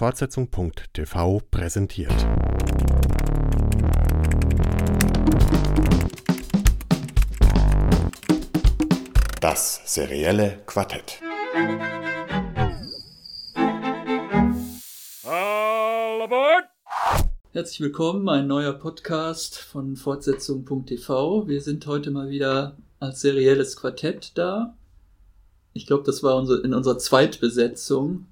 Fortsetzung.tv präsentiert. Das serielle Quartett. All aboard! Herzlich willkommen, ein neuer Podcast von Fortsetzung.tv. Wir sind heute mal wieder als serielles Quartett da. Ich glaube, das war unser, in unserer Zweitbesetzung.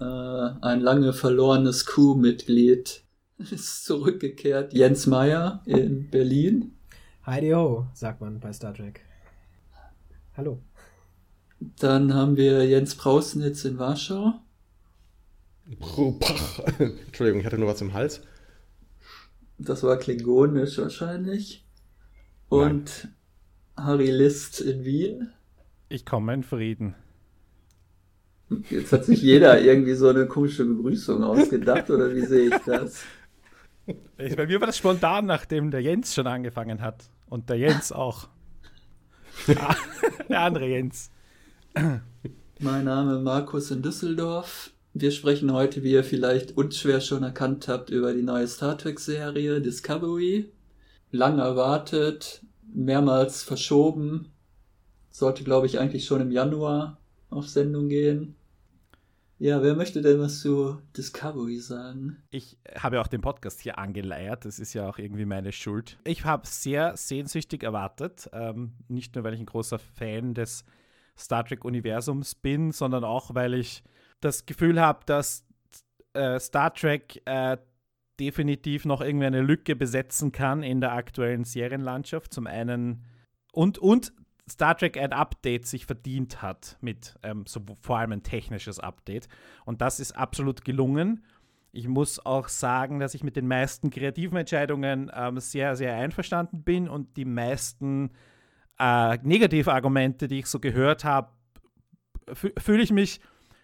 Äh, ein lange verlorenes Crew-Mitglied ist zurückgekehrt. Jens Meyer in Berlin. Heidi ho, sagt man bei Star Trek. Hallo. Dann haben wir Jens Prausnitz in Warschau. Entschuldigung, ich hatte nur was im Hals. Das war klingonisch wahrscheinlich. Und Nein. Harry List in Wien. Ich komme in Frieden. Jetzt hat sich jeder irgendwie so eine komische Begrüßung ausgedacht, oder wie sehe ich das? Bei mir war das spontan, nachdem der Jens schon angefangen hat. Und der Jens auch. Ah, der andere Jens. Mein Name Markus in Düsseldorf. Wir sprechen heute, wie ihr vielleicht unschwer schon erkannt habt, über die neue Star Trek-Serie Discovery. Lang erwartet, mehrmals verschoben. Sollte, glaube ich, eigentlich schon im Januar auf Sendung gehen. Ja, wer möchte denn was zu Discovery sagen? Ich habe auch den Podcast hier angeleiert. Das ist ja auch irgendwie meine Schuld. Ich habe sehr sehnsüchtig erwartet. Ähm, nicht nur, weil ich ein großer Fan des Star Trek-Universums bin, sondern auch, weil ich das Gefühl habe, dass äh, Star Trek äh, definitiv noch irgendwie eine Lücke besetzen kann in der aktuellen Serienlandschaft. Zum einen und, und Star Trek ein Update sich verdient hat mit ähm, so vor allem ein technisches Update. Und das ist absolut gelungen. Ich muss auch sagen, dass ich mit den meisten kreativen Entscheidungen ähm, sehr, sehr einverstanden bin und die meisten äh, Negativargumente, die ich so gehört habe, fühle ich mich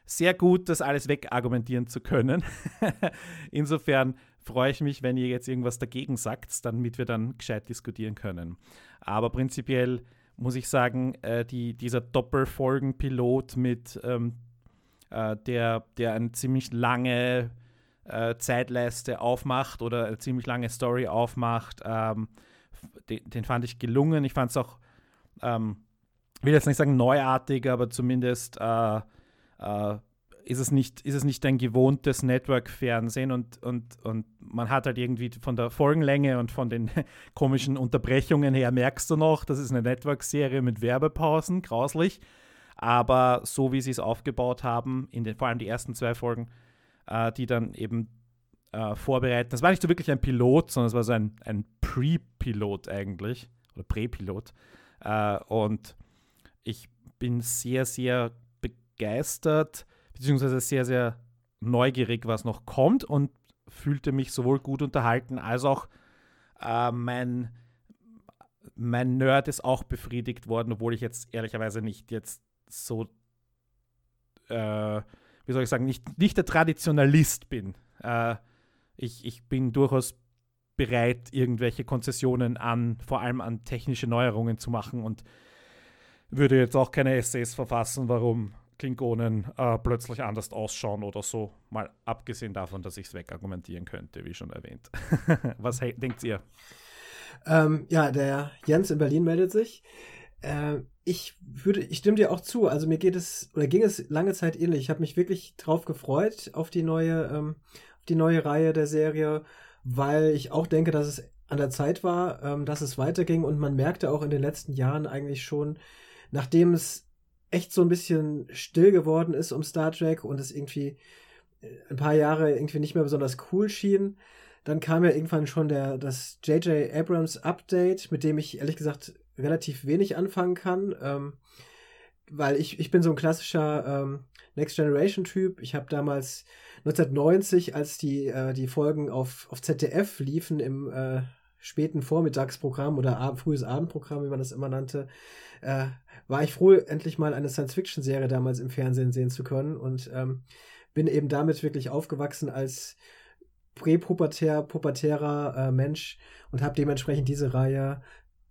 sehr gut, das alles wegargumentieren zu können. Insofern freue ich mich, wenn ihr jetzt irgendwas dagegen sagt, damit wir dann gescheit diskutieren können. Aber prinzipiell muss ich sagen, äh, die, dieser Doppelfolgenpilot mit ähm, äh, der, der eine ziemlich lange äh, Zeitleiste aufmacht oder eine ziemlich lange Story aufmacht, ähm, den, den, fand ich gelungen. Ich fand es auch, ähm, will jetzt nicht sagen neuartig, aber zumindest äh, äh, ist es nicht, ist es nicht ein gewohntes Network-Fernsehen und, und, und man hat halt irgendwie von der Folgenlänge und von den komischen Unterbrechungen her merkst du noch, das ist eine Network-Serie mit Werbepausen, grauslich. Aber so wie sie es aufgebaut haben, in den, vor allem die ersten zwei Folgen, äh, die dann eben äh, vorbereiten, das war nicht so wirklich ein Pilot, sondern es war so ein, ein Pre-Pilot eigentlich, oder Prä-Pilot. Äh, und ich bin sehr, sehr begeistert beziehungsweise sehr, sehr neugierig, was noch kommt und fühlte mich sowohl gut unterhalten als auch äh, mein, mein Nerd ist auch befriedigt worden, obwohl ich jetzt ehrlicherweise nicht jetzt so, äh, wie soll ich sagen, nicht, nicht der Traditionalist bin. Äh, ich, ich bin durchaus bereit, irgendwelche Konzessionen an, vor allem an technische Neuerungen zu machen und würde jetzt auch keine Essays verfassen, warum Klingonen äh, plötzlich anders ausschauen oder so. Mal abgesehen davon, dass ich es wegargumentieren könnte, wie schon erwähnt. Was denkt ihr? Ähm, ja, der Jens in Berlin meldet sich. Äh, ich würde, ich stimme dir auch zu. Also mir geht es oder ging es lange Zeit ähnlich. Ich habe mich wirklich drauf gefreut auf die neue, ähm, auf die neue Reihe der Serie, weil ich auch denke, dass es an der Zeit war, ähm, dass es weiterging und man merkte auch in den letzten Jahren eigentlich schon, nachdem es echt so ein bisschen still geworden ist um Star Trek und es irgendwie äh, ein paar Jahre irgendwie nicht mehr besonders cool schien. Dann kam ja irgendwann schon der, das J.J. Abrams Update, mit dem ich ehrlich gesagt relativ wenig anfangen kann, ähm, weil ich, ich bin so ein klassischer ähm, Next Generation Typ. Ich habe damals 1990, als die, äh, die Folgen auf, auf ZDF liefen im äh, späten Vormittagsprogramm oder ab, frühes Abendprogramm, wie man das immer nannte, äh, war ich froh, endlich mal eine Science-Fiction-Serie damals im Fernsehen sehen zu können und ähm, bin eben damit wirklich aufgewachsen als präpubertär, pubertärer äh, Mensch und habe dementsprechend diese Reihe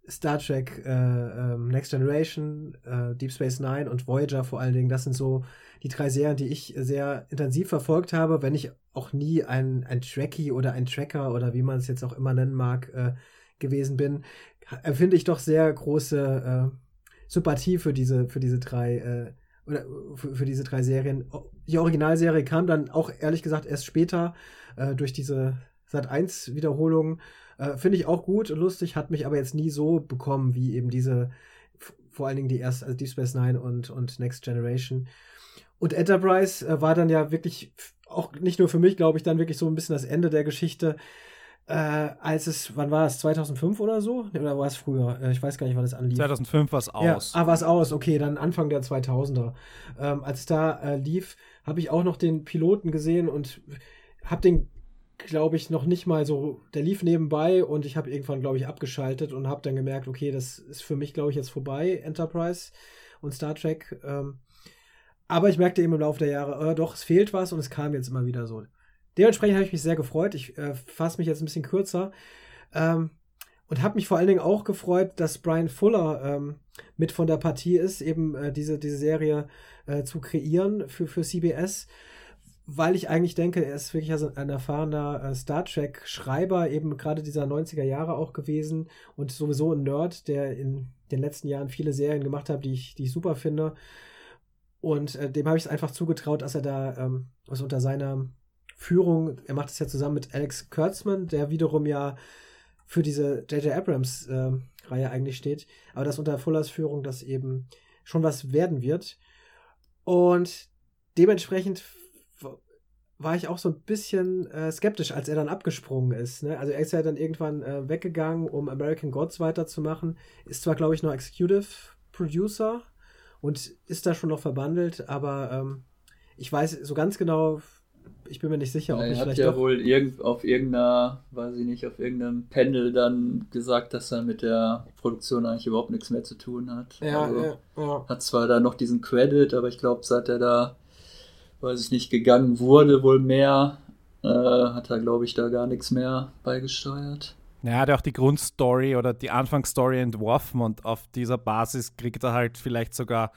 Star Trek äh, ähm, Next Generation, äh, Deep Space Nine und Voyager vor allen Dingen, das sind so die drei Serien, die ich sehr intensiv verfolgt habe, wenn ich auch nie ein, ein Trekkie oder ein Tracker oder wie man es jetzt auch immer nennen mag, äh, gewesen bin, empfinde ich doch sehr große äh, Sympathie für diese, für diese drei, äh, oder für, für, diese drei Serien. Die Originalserie kam dann auch ehrlich gesagt erst später äh, durch diese Sat 1 Wiederholung. Äh, Finde ich auch gut und lustig, hat mich aber jetzt nie so bekommen wie eben diese, vor allen Dingen die erste, also Deep Space Nine und, und Next Generation. Und Enterprise äh, war dann ja wirklich auch nicht nur für mich, glaube ich, dann wirklich so ein bisschen das Ende der Geschichte äh, als es, wann war es, 2005 oder so? Oder war es früher? Äh, ich weiß gar nicht, wann es anlief. 2005 war es aus. Ja, ah, war es aus, okay, dann Anfang der 2000er. Ähm, als es da äh, lief, habe ich auch noch den Piloten gesehen und habe den, glaube ich, noch nicht mal so, der lief nebenbei und ich habe irgendwann, glaube ich, abgeschaltet und habe dann gemerkt, okay, das ist für mich, glaube ich, jetzt vorbei, Enterprise und Star Trek. Ähm, aber ich merkte eben im Laufe der Jahre, äh, doch, es fehlt was und es kam jetzt immer wieder so. Dementsprechend habe ich mich sehr gefreut. Ich äh, fasse mich jetzt ein bisschen kürzer. Ähm, und habe mich vor allen Dingen auch gefreut, dass Brian Fuller ähm, mit von der Partie ist, eben äh, diese, diese Serie äh, zu kreieren für, für CBS, weil ich eigentlich denke, er ist wirklich also ein erfahrener äh, Star Trek-Schreiber, eben gerade dieser 90er Jahre auch gewesen und sowieso ein Nerd, der in den letzten Jahren viele Serien gemacht hat, die ich, die ich super finde. Und äh, dem habe ich es einfach zugetraut, dass er da ähm, also unter seiner Führung, er macht es ja zusammen mit Alex Kurtzman, der wiederum ja für diese J.J. Abrams-Reihe äh, eigentlich steht, aber dass unter Fullers Führung das eben schon was werden wird. Und dementsprechend war ich auch so ein bisschen äh, skeptisch, als er dann abgesprungen ist. Ne? Also er ist ja dann irgendwann äh, weggegangen, um American Gods weiterzumachen. Ist zwar, glaube ich, noch Executive Producer und ist da schon noch verbandelt, aber ähm, ich weiß so ganz genau, ich bin mir nicht sicher, ob ja, ich vielleicht. Er hat ja wohl irgend, auf irgendeiner, weiß ich nicht, auf irgendeinem Panel dann gesagt, dass er mit der Produktion eigentlich überhaupt nichts mehr zu tun hat. Ja, also, ja, ja. Hat zwar da noch diesen Credit, aber ich glaube, seit er da, weiß ich nicht, gegangen wurde, wohl mehr, äh, hat er, glaube ich, da gar nichts mehr beigesteuert. Er hat auch die Grundstory oder die Anfangsstory entworfen und auf dieser Basis kriegt er halt vielleicht sogar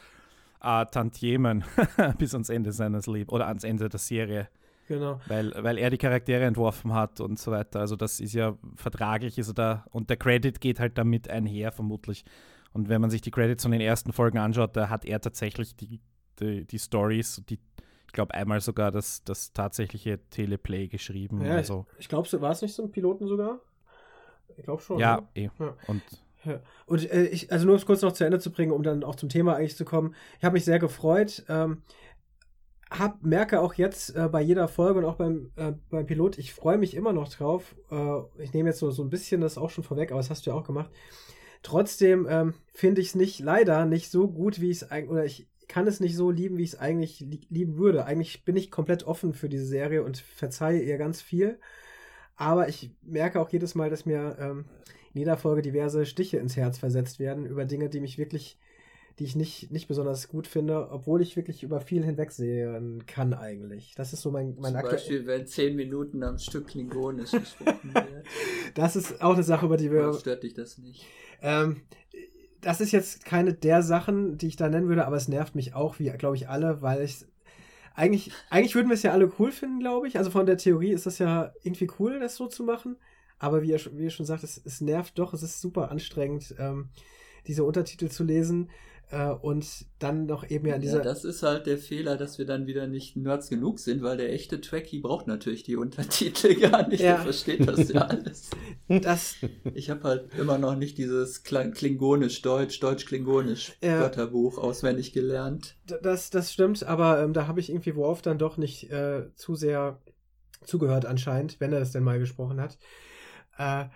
äh, Tantiemen bis ans Ende seines Lebens oder ans Ende der Serie. Genau. Weil, weil er die Charaktere entworfen hat und so weiter. Also das ist ja vertraglich, ist er da und der Credit geht halt damit einher, vermutlich. Und wenn man sich die Credits von den ersten Folgen anschaut, da hat er tatsächlich die, die, die Stories, die, ich glaube einmal sogar das, das tatsächliche Teleplay geschrieben. Ja, also. Ich, ich glaube, war es nicht so ein Piloten sogar? Ich glaube schon. Ja, ne? eh. Ja. Und ja. Und äh, ich, also nur um es kurz noch zu Ende zu bringen, um dann auch zum Thema eigentlich zu kommen. Ich habe mich sehr gefreut. Ähm, hab, merke auch jetzt äh, bei jeder Folge und auch beim, äh, beim Pilot, ich freue mich immer noch drauf. Äh, ich nehme jetzt so, so ein bisschen das auch schon vorweg, aber das hast du ja auch gemacht. Trotzdem ähm, finde ich es nicht, leider nicht so gut, wie ich es eigentlich, oder ich kann es nicht so lieben, wie ich es eigentlich li lieben würde. Eigentlich bin ich komplett offen für diese Serie und verzeihe ihr ganz viel. Aber ich merke auch jedes Mal, dass mir ähm, in jeder Folge diverse Stiche ins Herz versetzt werden über Dinge, die mich wirklich die ich nicht, nicht besonders gut finde, obwohl ich wirklich über viel hinwegsehen kann eigentlich. Das ist so mein, mein Zum Beispiel, wenn zehn Minuten am Stück Klingonisch gesprochen wird. Das ist auch eine Sache, über die wir... Oder stört dich das nicht? Ähm, das ist jetzt keine der Sachen, die ich da nennen würde, aber es nervt mich auch, wie, glaube ich, alle, weil ich eigentlich, eigentlich würden wir es ja alle cool finden, glaube ich. Also von der Theorie ist das ja irgendwie cool, das so zu machen. Aber wie ihr, wie ihr schon sagt, es, es nervt doch, es ist super anstrengend, ähm, diese Untertitel zu lesen. Äh, und dann noch eben ja dieser. Ja, das ist halt der Fehler, dass wir dann wieder nicht Nerds genug sind, weil der echte Trekkie braucht natürlich die Untertitel gar nicht. Ja. Der versteht das ja alles. Das ich habe halt immer noch nicht dieses Klingonisch, Deutsch, Deutsch-Klingonisch ja. Wörterbuch auswendig gelernt. Das, das stimmt, aber ähm, da habe ich irgendwie Worf dann doch nicht äh, zu sehr zugehört anscheinend, wenn er das denn mal gesprochen hat. Äh,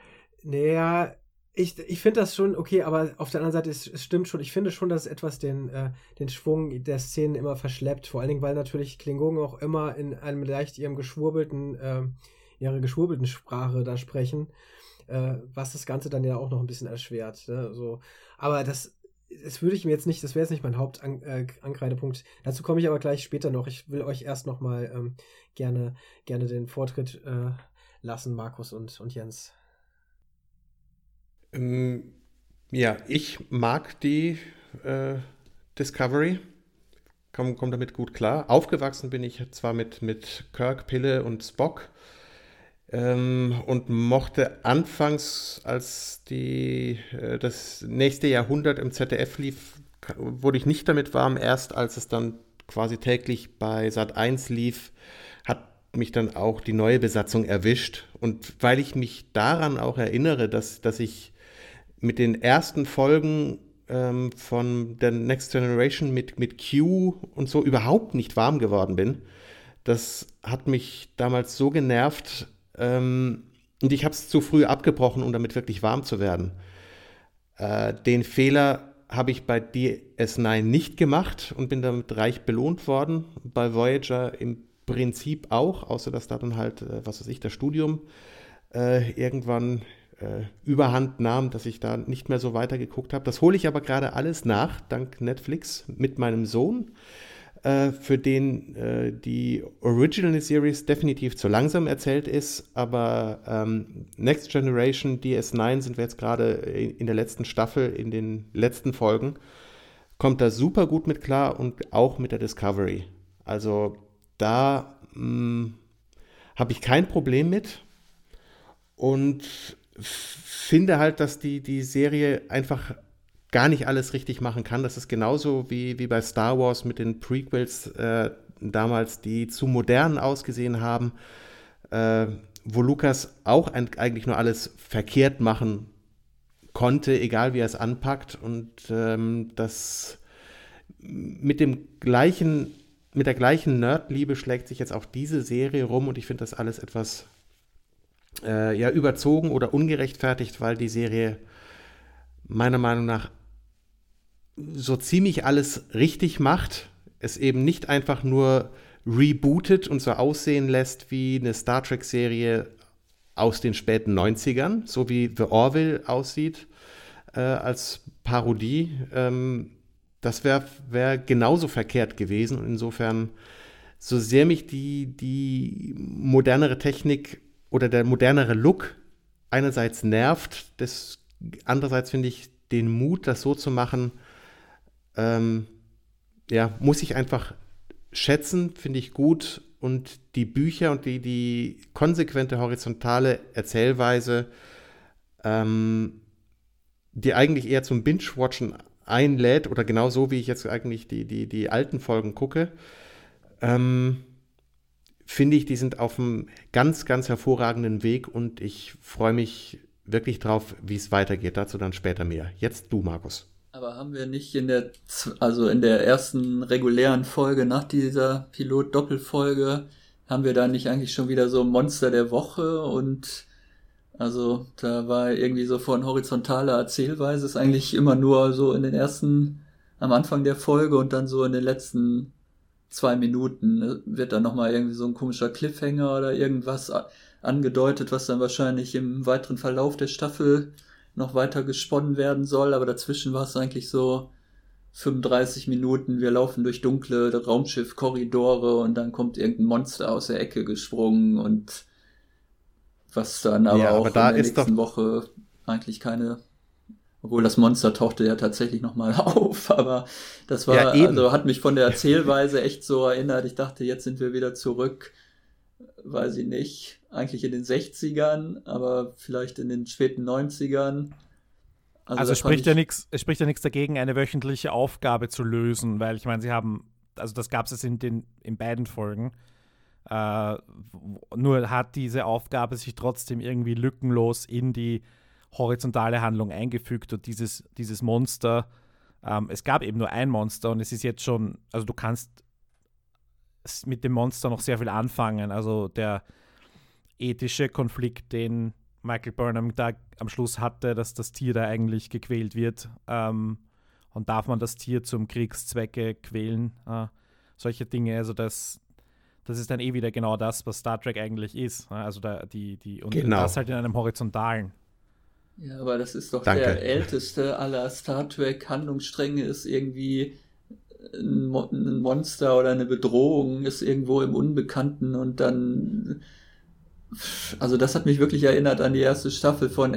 naja, ich, ich finde das schon okay, aber auf der anderen Seite, es, es stimmt schon, ich finde schon, dass es etwas den, äh, den Schwung der Szenen immer verschleppt. Vor allen Dingen, weil natürlich Klingonen auch immer in einem leicht ihrem geschwurbelten, äh, ihrer geschwurbelten Sprache da sprechen, äh, was das Ganze dann ja auch noch ein bisschen erschwert. Ne? So. Aber das, das würde ich mir jetzt nicht, das wäre jetzt nicht mein Hauptankreidepunkt. Äh, Dazu komme ich aber gleich später noch. Ich will euch erst noch mal ähm, gerne, gerne den Vortritt äh, lassen, Markus und, und Jens. Ähm, Ja, ich mag die äh, Discovery. Komme komm damit gut klar. Aufgewachsen bin ich zwar mit, mit Kirk, Pille und Spock ähm, und mochte anfangs, als die, äh, das nächste Jahrhundert im ZDF lief, wurde ich nicht damit warm. Erst als es dann quasi täglich bei Sat 1 lief, hat mich dann auch die neue Besatzung erwischt. Und weil ich mich daran auch erinnere, dass, dass ich mit den ersten Folgen ähm, von der Next Generation mit, mit Q und so überhaupt nicht warm geworden bin, das hat mich damals so genervt ähm, und ich habe es zu früh abgebrochen, um damit wirklich warm zu werden. Äh, den Fehler habe ich bei DS9 nicht gemacht und bin damit reich belohnt worden. Bei Voyager im Prinzip auch, außer dass da dann halt, äh, was weiß ich, das Studium äh, irgendwann äh, überhand nahm, dass ich da nicht mehr so weitergeguckt habe. Das hole ich aber gerade alles nach, dank Netflix, mit meinem Sohn, äh, für den äh, die Original Series definitiv zu langsam erzählt ist, aber ähm, Next Generation DS9 sind wir jetzt gerade in der letzten Staffel, in den letzten Folgen, kommt da super gut mit klar und auch mit der Discovery. Also da hm, habe ich kein Problem mit. Und finde halt, dass die, die Serie einfach gar nicht alles richtig machen kann. Das ist genauso wie, wie bei Star Wars mit den Prequels äh, damals, die zu modern ausgesehen haben, äh, wo Lukas auch ein, eigentlich nur alles verkehrt machen konnte, egal wie er es anpackt. Und ähm, das mit dem gleichen, mit der gleichen Nerdliebe schlägt sich jetzt auch diese Serie rum und ich finde das alles etwas äh, ja überzogen oder ungerechtfertigt, weil die Serie meiner Meinung nach so ziemlich alles richtig macht. Es eben nicht einfach nur rebootet und so aussehen lässt wie eine Star Trek-Serie aus den späten 90ern, so wie The Orville aussieht äh, als Parodie. Ähm, das wäre wär genauso verkehrt gewesen. Und insofern, so sehr mich die, die modernere Technik oder der modernere Look einerseits nervt, das, andererseits finde ich den Mut, das so zu machen, ähm, ja, muss ich einfach schätzen, finde ich gut. Und die Bücher und die, die konsequente horizontale Erzählweise, ähm, die eigentlich eher zum Binge-Watchen einlädt, oder genau so, wie ich jetzt eigentlich die, die, die alten Folgen gucke, ähm, finde ich, die sind auf einem ganz, ganz hervorragenden Weg und ich freue mich wirklich drauf, wie es weitergeht. Dazu dann später mehr. Jetzt du, Markus. Aber haben wir nicht in der, also in der ersten regulären Folge nach dieser Pilot-Doppelfolge, haben wir da nicht eigentlich schon wieder so Monster der Woche und also da war irgendwie so von horizontaler Erzählweise ist eigentlich immer nur so in den ersten, am Anfang der Folge und dann so in den letzten zwei Minuten ne, wird dann nochmal irgendwie so ein komischer Cliffhanger oder irgendwas angedeutet, was dann wahrscheinlich im weiteren Verlauf der Staffel noch weiter gesponnen werden soll, aber dazwischen war es eigentlich so 35 Minuten, wir laufen durch dunkle Raumschiff-Korridore und dann kommt irgendein Monster aus der Ecke gesprungen und was dann aber ja, auch aber da in der nächsten Woche eigentlich keine obwohl das Monster tauchte ja tatsächlich nochmal auf, aber das war, ja, also hat mich von der Erzählweise echt so erinnert. Ich dachte, jetzt sind wir wieder zurück, weiß ich nicht, eigentlich in den 60ern, aber vielleicht in den späten 90ern. Also, also spricht ja nichts, es spricht ja nichts dagegen, eine wöchentliche Aufgabe zu lösen, weil ich meine, sie haben, also das gab es in den in beiden Folgen. Äh, nur hat diese Aufgabe sich trotzdem irgendwie lückenlos in die horizontale Handlung eingefügt und dieses, dieses Monster, ähm, es gab eben nur ein Monster und es ist jetzt schon, also du kannst mit dem Monster noch sehr viel anfangen. Also der ethische Konflikt, den Michael Burnham da am Schluss hatte, dass das Tier da eigentlich gequält wird. Ähm, und darf man das Tier zum Kriegszwecke quälen? Äh, solche Dinge. Also das, das ist dann eh wieder genau das, was Star Trek eigentlich ist. Also da, die, die, und genau. das halt in einem horizontalen. Ja, aber das ist doch Danke. der älteste aller Star Trek Handlungsstränge ist irgendwie ein, Mo ein, Monster oder eine Bedrohung ist irgendwo im Unbekannten und dann also das hat mich wirklich erinnert an die erste Staffel von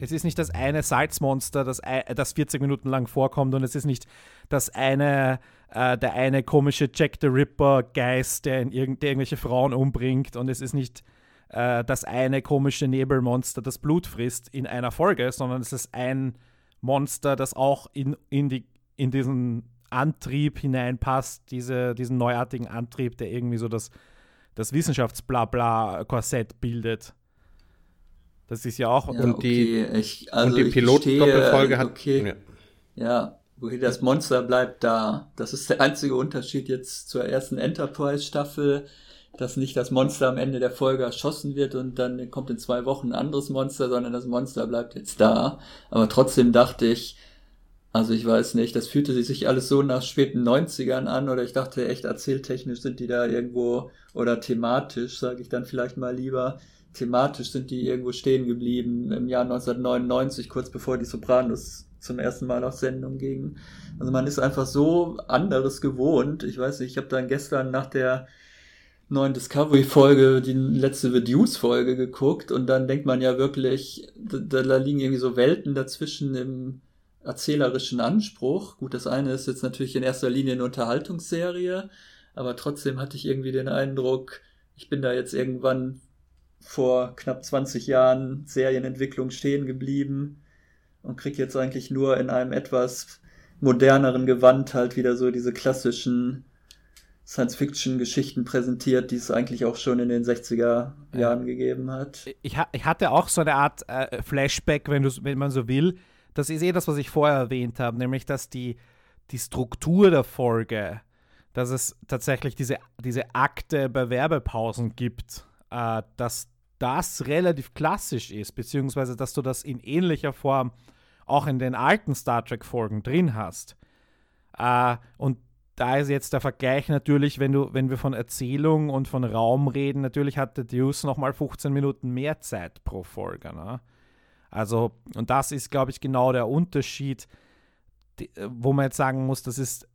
Es ist nicht das eine Salzmonster, das, das 40 Minuten lang vorkommt und es ist nicht das eine, äh, der eine komische Jack the Ripper Geist, der, in irg der irgendwelche Frauen umbringt und es ist nicht äh, das eine komische Nebelmonster, das Blut frisst in einer Folge, sondern es ist ein Monster, das auch in, in, die, in diesen Antrieb hineinpasst, diese, diesen neuartigen Antrieb, der irgendwie so das, das Wissenschaftsblabla-Korsett bildet. Das ist ja auch. Ja, und, okay. die, ich, also und die Pilot-Doppelfolge hat. Okay. Ja. ja, wohin das Monster bleibt da. Das ist der einzige Unterschied jetzt zur ersten Enterprise-Staffel, dass nicht das Monster am Ende der Folge erschossen wird und dann kommt in zwei Wochen ein anderes Monster, sondern das Monster bleibt jetzt da. Aber trotzdem dachte ich, also ich weiß nicht, das fühlte sich alles so nach späten 90ern an oder ich dachte echt erzähltechnisch sind die da irgendwo oder thematisch, sage ich dann vielleicht mal lieber, thematisch sind die irgendwo stehen geblieben im Jahr 1999, kurz bevor die Sopranos zum ersten Mal auf Sendung gingen. Also man ist einfach so anderes gewohnt. Ich weiß nicht, ich habe dann gestern nach der neuen Discovery-Folge die letzte Reduce-Folge geguckt und dann denkt man ja wirklich, da, da liegen irgendwie so Welten dazwischen im erzählerischen Anspruch. Gut, das eine ist jetzt natürlich in erster Linie eine Unterhaltungsserie, aber trotzdem hatte ich irgendwie den Eindruck, ich bin da jetzt irgendwann vor knapp 20 Jahren Serienentwicklung stehen geblieben und krieg jetzt eigentlich nur in einem etwas moderneren Gewand halt wieder so diese klassischen Science-Fiction-Geschichten präsentiert, die es eigentlich auch schon in den 60er Jahren ja. gegeben hat. Ich, ich, hatte auch so eine Art äh, Flashback, wenn, wenn man so will, das ist eh das, was ich vorher erwähnt habe, nämlich dass die, die Struktur der Folge, dass es tatsächlich diese, diese Akte bei Werbepausen gibt, äh, dass das relativ klassisch ist, beziehungsweise dass du das in ähnlicher Form auch in den alten Star Trek-Folgen drin hast. Äh, und da ist jetzt der Vergleich natürlich, wenn du, wenn wir von Erzählung und von Raum reden, natürlich hat der Deuce nochmal 15 Minuten mehr Zeit pro Folge. Ne? Also, und das ist, glaube ich, genau der Unterschied, die, wo man jetzt sagen muss, das ist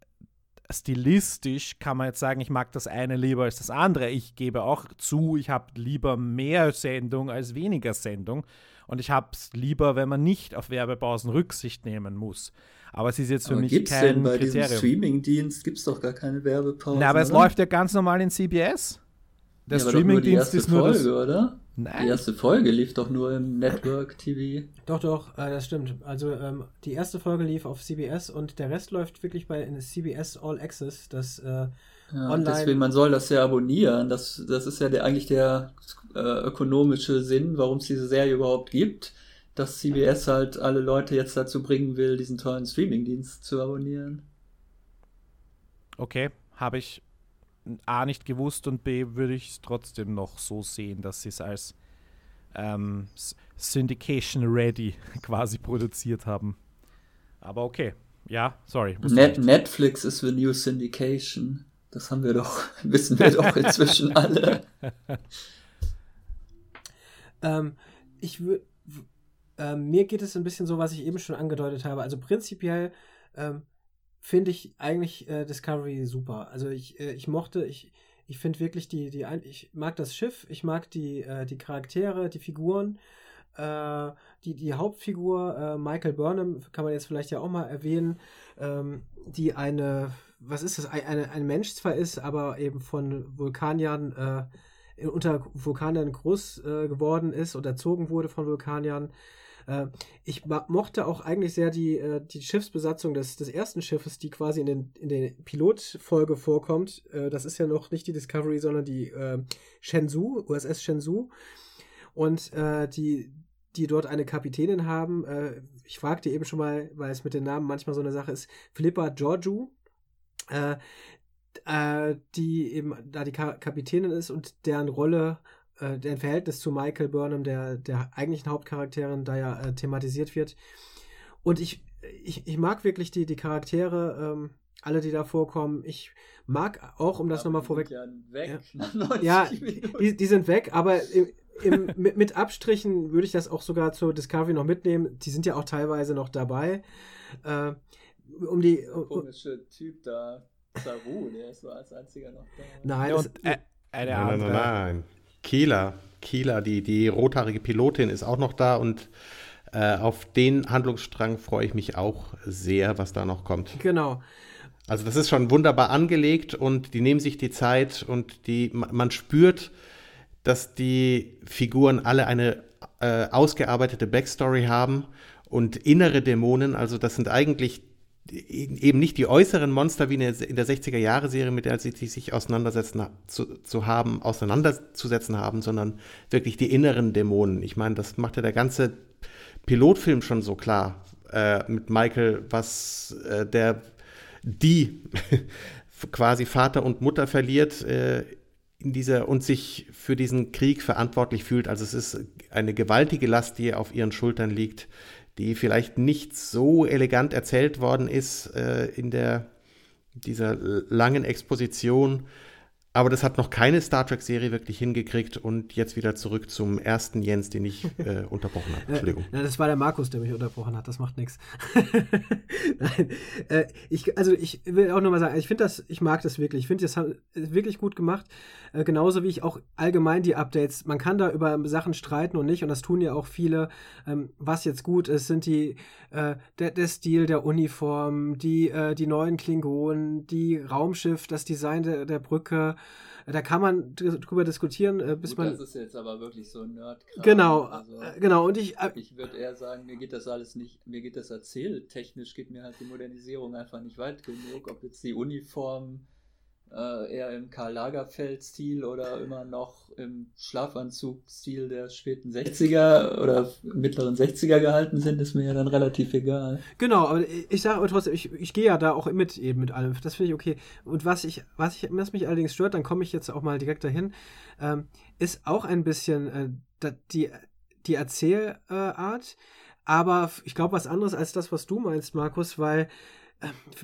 stilistisch, kann man jetzt sagen, ich mag das eine lieber als das andere. Ich gebe auch zu, ich habe lieber mehr Sendung als weniger Sendung. Und ich habe es lieber, wenn man nicht auf Werbepausen Rücksicht nehmen muss. Aber es ist jetzt für aber mich gibt's kein denn bei Kriterium. diesem Streamingdienst gibt es doch gar keine Werbepausen. Na, aber es oder? läuft ja ganz normal in CBS. Der ja, Streamingdienst erste ist nur Folge, das. oder? Nein. Die erste Folge lief doch nur im Network TV. Doch, doch, äh, das stimmt. Also ähm, die erste Folge lief auf CBS und der Rest läuft wirklich bei in CBS All Access, das äh, Ja, online. deswegen, man soll das ja abonnieren. Das, das ist ja der, eigentlich der äh, ökonomische Sinn, warum es diese Serie überhaupt gibt. Dass CBS halt alle Leute jetzt dazu bringen will, diesen tollen Streamingdienst zu abonnieren. Okay, habe ich A nicht gewusst und B würde ich es trotzdem noch so sehen, dass sie es als ähm, Syndication Ready quasi produziert haben. Aber okay, ja, sorry. Net. Netflix ist the new syndication. Das haben wir doch, wissen wir doch inzwischen alle. Ähm, ich würde. Ähm, mir geht es ein bisschen so, was ich eben schon angedeutet habe. Also prinzipiell ähm, finde ich eigentlich äh, Discovery super. Also ich, äh, ich mochte, ich, ich finde wirklich die, die, ich mag das Schiff, ich mag die, äh, die Charaktere, die Figuren, äh, die, die Hauptfigur, äh, Michael Burnham, kann man jetzt vielleicht ja auch mal erwähnen, ähm, die eine, was ist das, ein, eine, ein Mensch zwar ist, aber eben von Vulkaniern, äh, unter Vulkaniern groß äh, geworden ist und erzogen wurde von Vulkaniern. Äh, ich mochte auch eigentlich sehr die, äh, die Schiffsbesatzung des, des ersten Schiffes, die quasi in, den, in der Pilotfolge vorkommt. Äh, das ist ja noch nicht die Discovery, sondern die äh, Shenzhou, USS Shenzhou. Und äh, die, die dort eine Kapitänin haben. Äh, ich fragte eben schon mal, weil es mit den Namen manchmal so eine Sache ist, Philippa Georgiou. Äh, die eben da die Ka Kapitänin ist und deren Rolle, äh, deren Verhältnis zu Michael Burnham, der, der eigentlichen Hauptcharakterin, da ja äh, thematisiert wird. Und ich, ich, ich mag wirklich die, die Charaktere, ähm, alle, die da vorkommen. Ich mag auch, um das nochmal vorweg. Ja, weg. nach 90 Ja, Minuten. die, die sind weg, aber im, im, mit, mit Abstrichen würde ich das auch sogar zur Discovery noch mitnehmen. Die sind ja auch teilweise noch dabei. Äh, um die. Um, komische Typ da, Saru, der ist so als einziger noch da. nein, Ja, und äh, eine Nein, nein, andere. nein, nein. Kieler, Kieler, die, die rothaarige Pilotin ist auch noch da und Äh, auf den Handlungsstrang freue ich mich auch sehr, was da noch kommt. Genau. Also das ist schon wunderbar angelegt und die nehmen sich die Zeit und die, man spürt, dass die Figuren alle eine äh, ausgearbeitete Backstory haben und innere Dämonen. Also das sind eigentlich eben nicht die äußeren Monster wie in der, 60er-Jahre-Serie, mit der sie sich auseinandersetzen zu, zu haben, auseinanderzusetzen haben, sondern wirklich die inneren Dämonen. Ich meine, das macht ja der ganze Pilotfilm schon so klar äh, mit Michael, was äh, der die quasi Vater und Mutter verliert äh, in dieser und sich für diesen Krieg verantwortlich fühlt. Also es ist eine gewaltige Last, die auf ihren Schultern liegt, die vielleicht nicht so elegant erzählt worden ist äh, in der dieser langen Exposition, aber das hat noch keine Star Trek-Serie wirklich hingekriegt und jetzt wieder zurück zum ersten Jens, den ich äh, unterbrochen habe. Entschuldigung. Ja, das war der Markus, der mich unterbrochen hat. Das macht nichts. Nein, äh, ich, also ich will auch nochmal sagen, ich finde das, ich mag das wirklich. Ich finde das wirklich gut gemacht. Äh, genauso wie ich auch allgemein die Updates. Man kann da über Sachen streiten und nicht, und das tun ja auch viele. Ähm, was jetzt gut ist, sind die äh, der, der Stil der Uniform, die äh, die neuen Klingonen, die Raumschiff, das Design der, der Brücke da kann man drüber diskutieren, äh, bis Gut, man. Das ist jetzt aber wirklich so ein nerd -Kram. Genau, also, äh, genau. Und ich. Äh, ich würde eher sagen, mir geht das alles nicht, mir geht das erzähltechnisch, geht mir halt die Modernisierung einfach nicht weit genug. Ob jetzt die Uniform äh, eher im Karl Lagerfeld-Stil oder immer noch im Schlafanzug-Stil der späten 60er oder mittleren 60er gehalten sind, ist mir ja dann relativ egal. Genau, aber ich sage aber trotzdem, ich, ich gehe ja da auch mit eben mit allem. Das finde ich okay. Und was ich, was ich, was mich allerdings stört, dann komme ich jetzt auch mal direkt dahin, ähm, ist auch ein bisschen äh, die, die Erzählart. aber ich glaube, was anderes als das, was du meinst, Markus, weil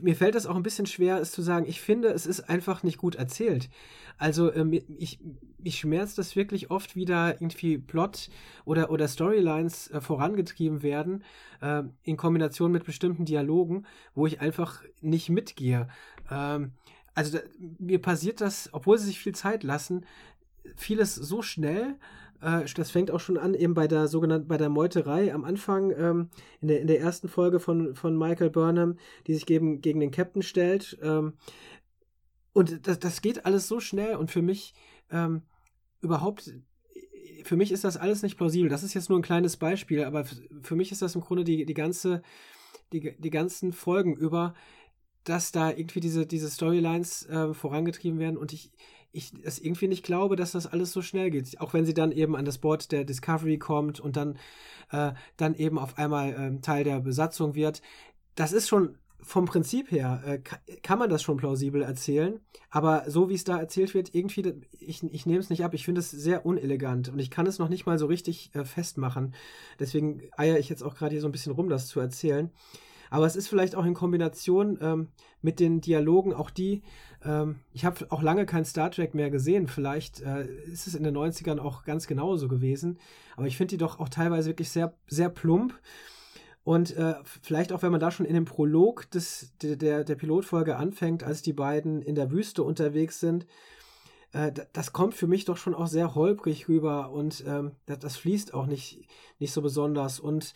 mir fällt das auch ein bisschen schwer, es zu sagen. Ich finde, es ist einfach nicht gut erzählt. Also ähm, ich, ich schmerzt das wirklich oft, wie da irgendwie Plot oder, oder Storylines äh, vorangetrieben werden, äh, in Kombination mit bestimmten Dialogen, wo ich einfach nicht mitgehe. Ähm, also mir passiert das, obwohl sie sich viel Zeit lassen, vieles so schnell, äh, das fängt auch schon an, eben bei der sogenannten, bei der Meuterei am Anfang, ähm, in, der, in der ersten Folge von, von Michael Burnham, die sich gegen, gegen den Captain stellt. Ähm, und das, das geht alles so schnell und für mich ähm, überhaupt, für mich ist das alles nicht plausibel. Das ist jetzt nur ein kleines Beispiel, aber für mich ist das im Grunde die, die ganze, die, die ganzen Folgen über, dass da irgendwie diese, diese Storylines äh, vorangetrieben werden und ich, ich es irgendwie nicht glaube, dass das alles so schnell geht. Auch wenn sie dann eben an das Board der Discovery kommt und dann, äh, dann eben auf einmal äh, Teil der Besatzung wird. Das ist schon vom Prinzip her, äh, kann man das schon plausibel erzählen. Aber so wie es da erzählt wird, irgendwie, ich, ich nehme es nicht ab. Ich finde es sehr unelegant und ich kann es noch nicht mal so richtig äh, festmachen. Deswegen eier ich jetzt auch gerade hier so ein bisschen rum, das zu erzählen. Aber es ist vielleicht auch in Kombination ähm, mit den Dialogen, auch die, ähm, ich habe auch lange kein Star Trek mehr gesehen. Vielleicht äh, ist es in den 90ern auch ganz genauso gewesen. Aber ich finde die doch auch teilweise wirklich sehr, sehr plump. Und äh, vielleicht auch, wenn man da schon in dem Prolog des, der, der, Pilotfolge anfängt, als die beiden in der Wüste unterwegs sind, äh, das kommt für mich doch schon auch sehr holprig rüber und ähm, das, das, fließt auch nicht, nicht so besonders. Und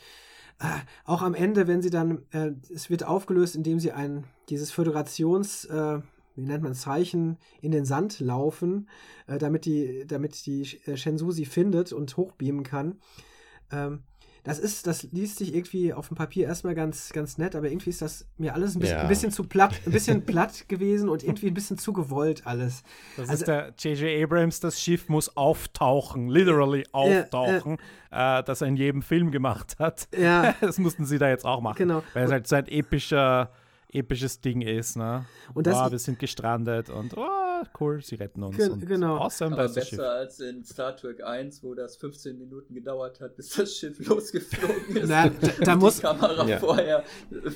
äh, auch am Ende, wenn sie dann, äh, es wird aufgelöst, indem sie ein, dieses Föderations, äh, wie nennt man Zeichen, in den Sand laufen, äh, damit die, damit die äh, Shenzhou sie findet und hochbeamen kann. Ähm, das ist, das liest sich irgendwie auf dem Papier erstmal ganz, ganz nett, aber irgendwie ist das mir alles ein bisschen, ja. ein bisschen zu platt, ein bisschen platt gewesen und irgendwie ein bisschen zu gewollt alles. Das also, ist der J.J. Abrams, das Schiff muss auftauchen, literally auftauchen, äh, äh, das er in jedem Film gemacht hat. Ja. Das mussten sie da jetzt auch machen. Genau. Weil es halt so ein epischer episches Ding ist. Ne? Und das oh, wir sind gestrandet und oh, cool, sie retten uns. Ge genau. Awesome, Aber besser Schiff. als in Star Trek 1, wo das 15 Minuten gedauert hat, bis das Schiff losgeflogen ist. Na, da, da muss die Kamera ja. vorher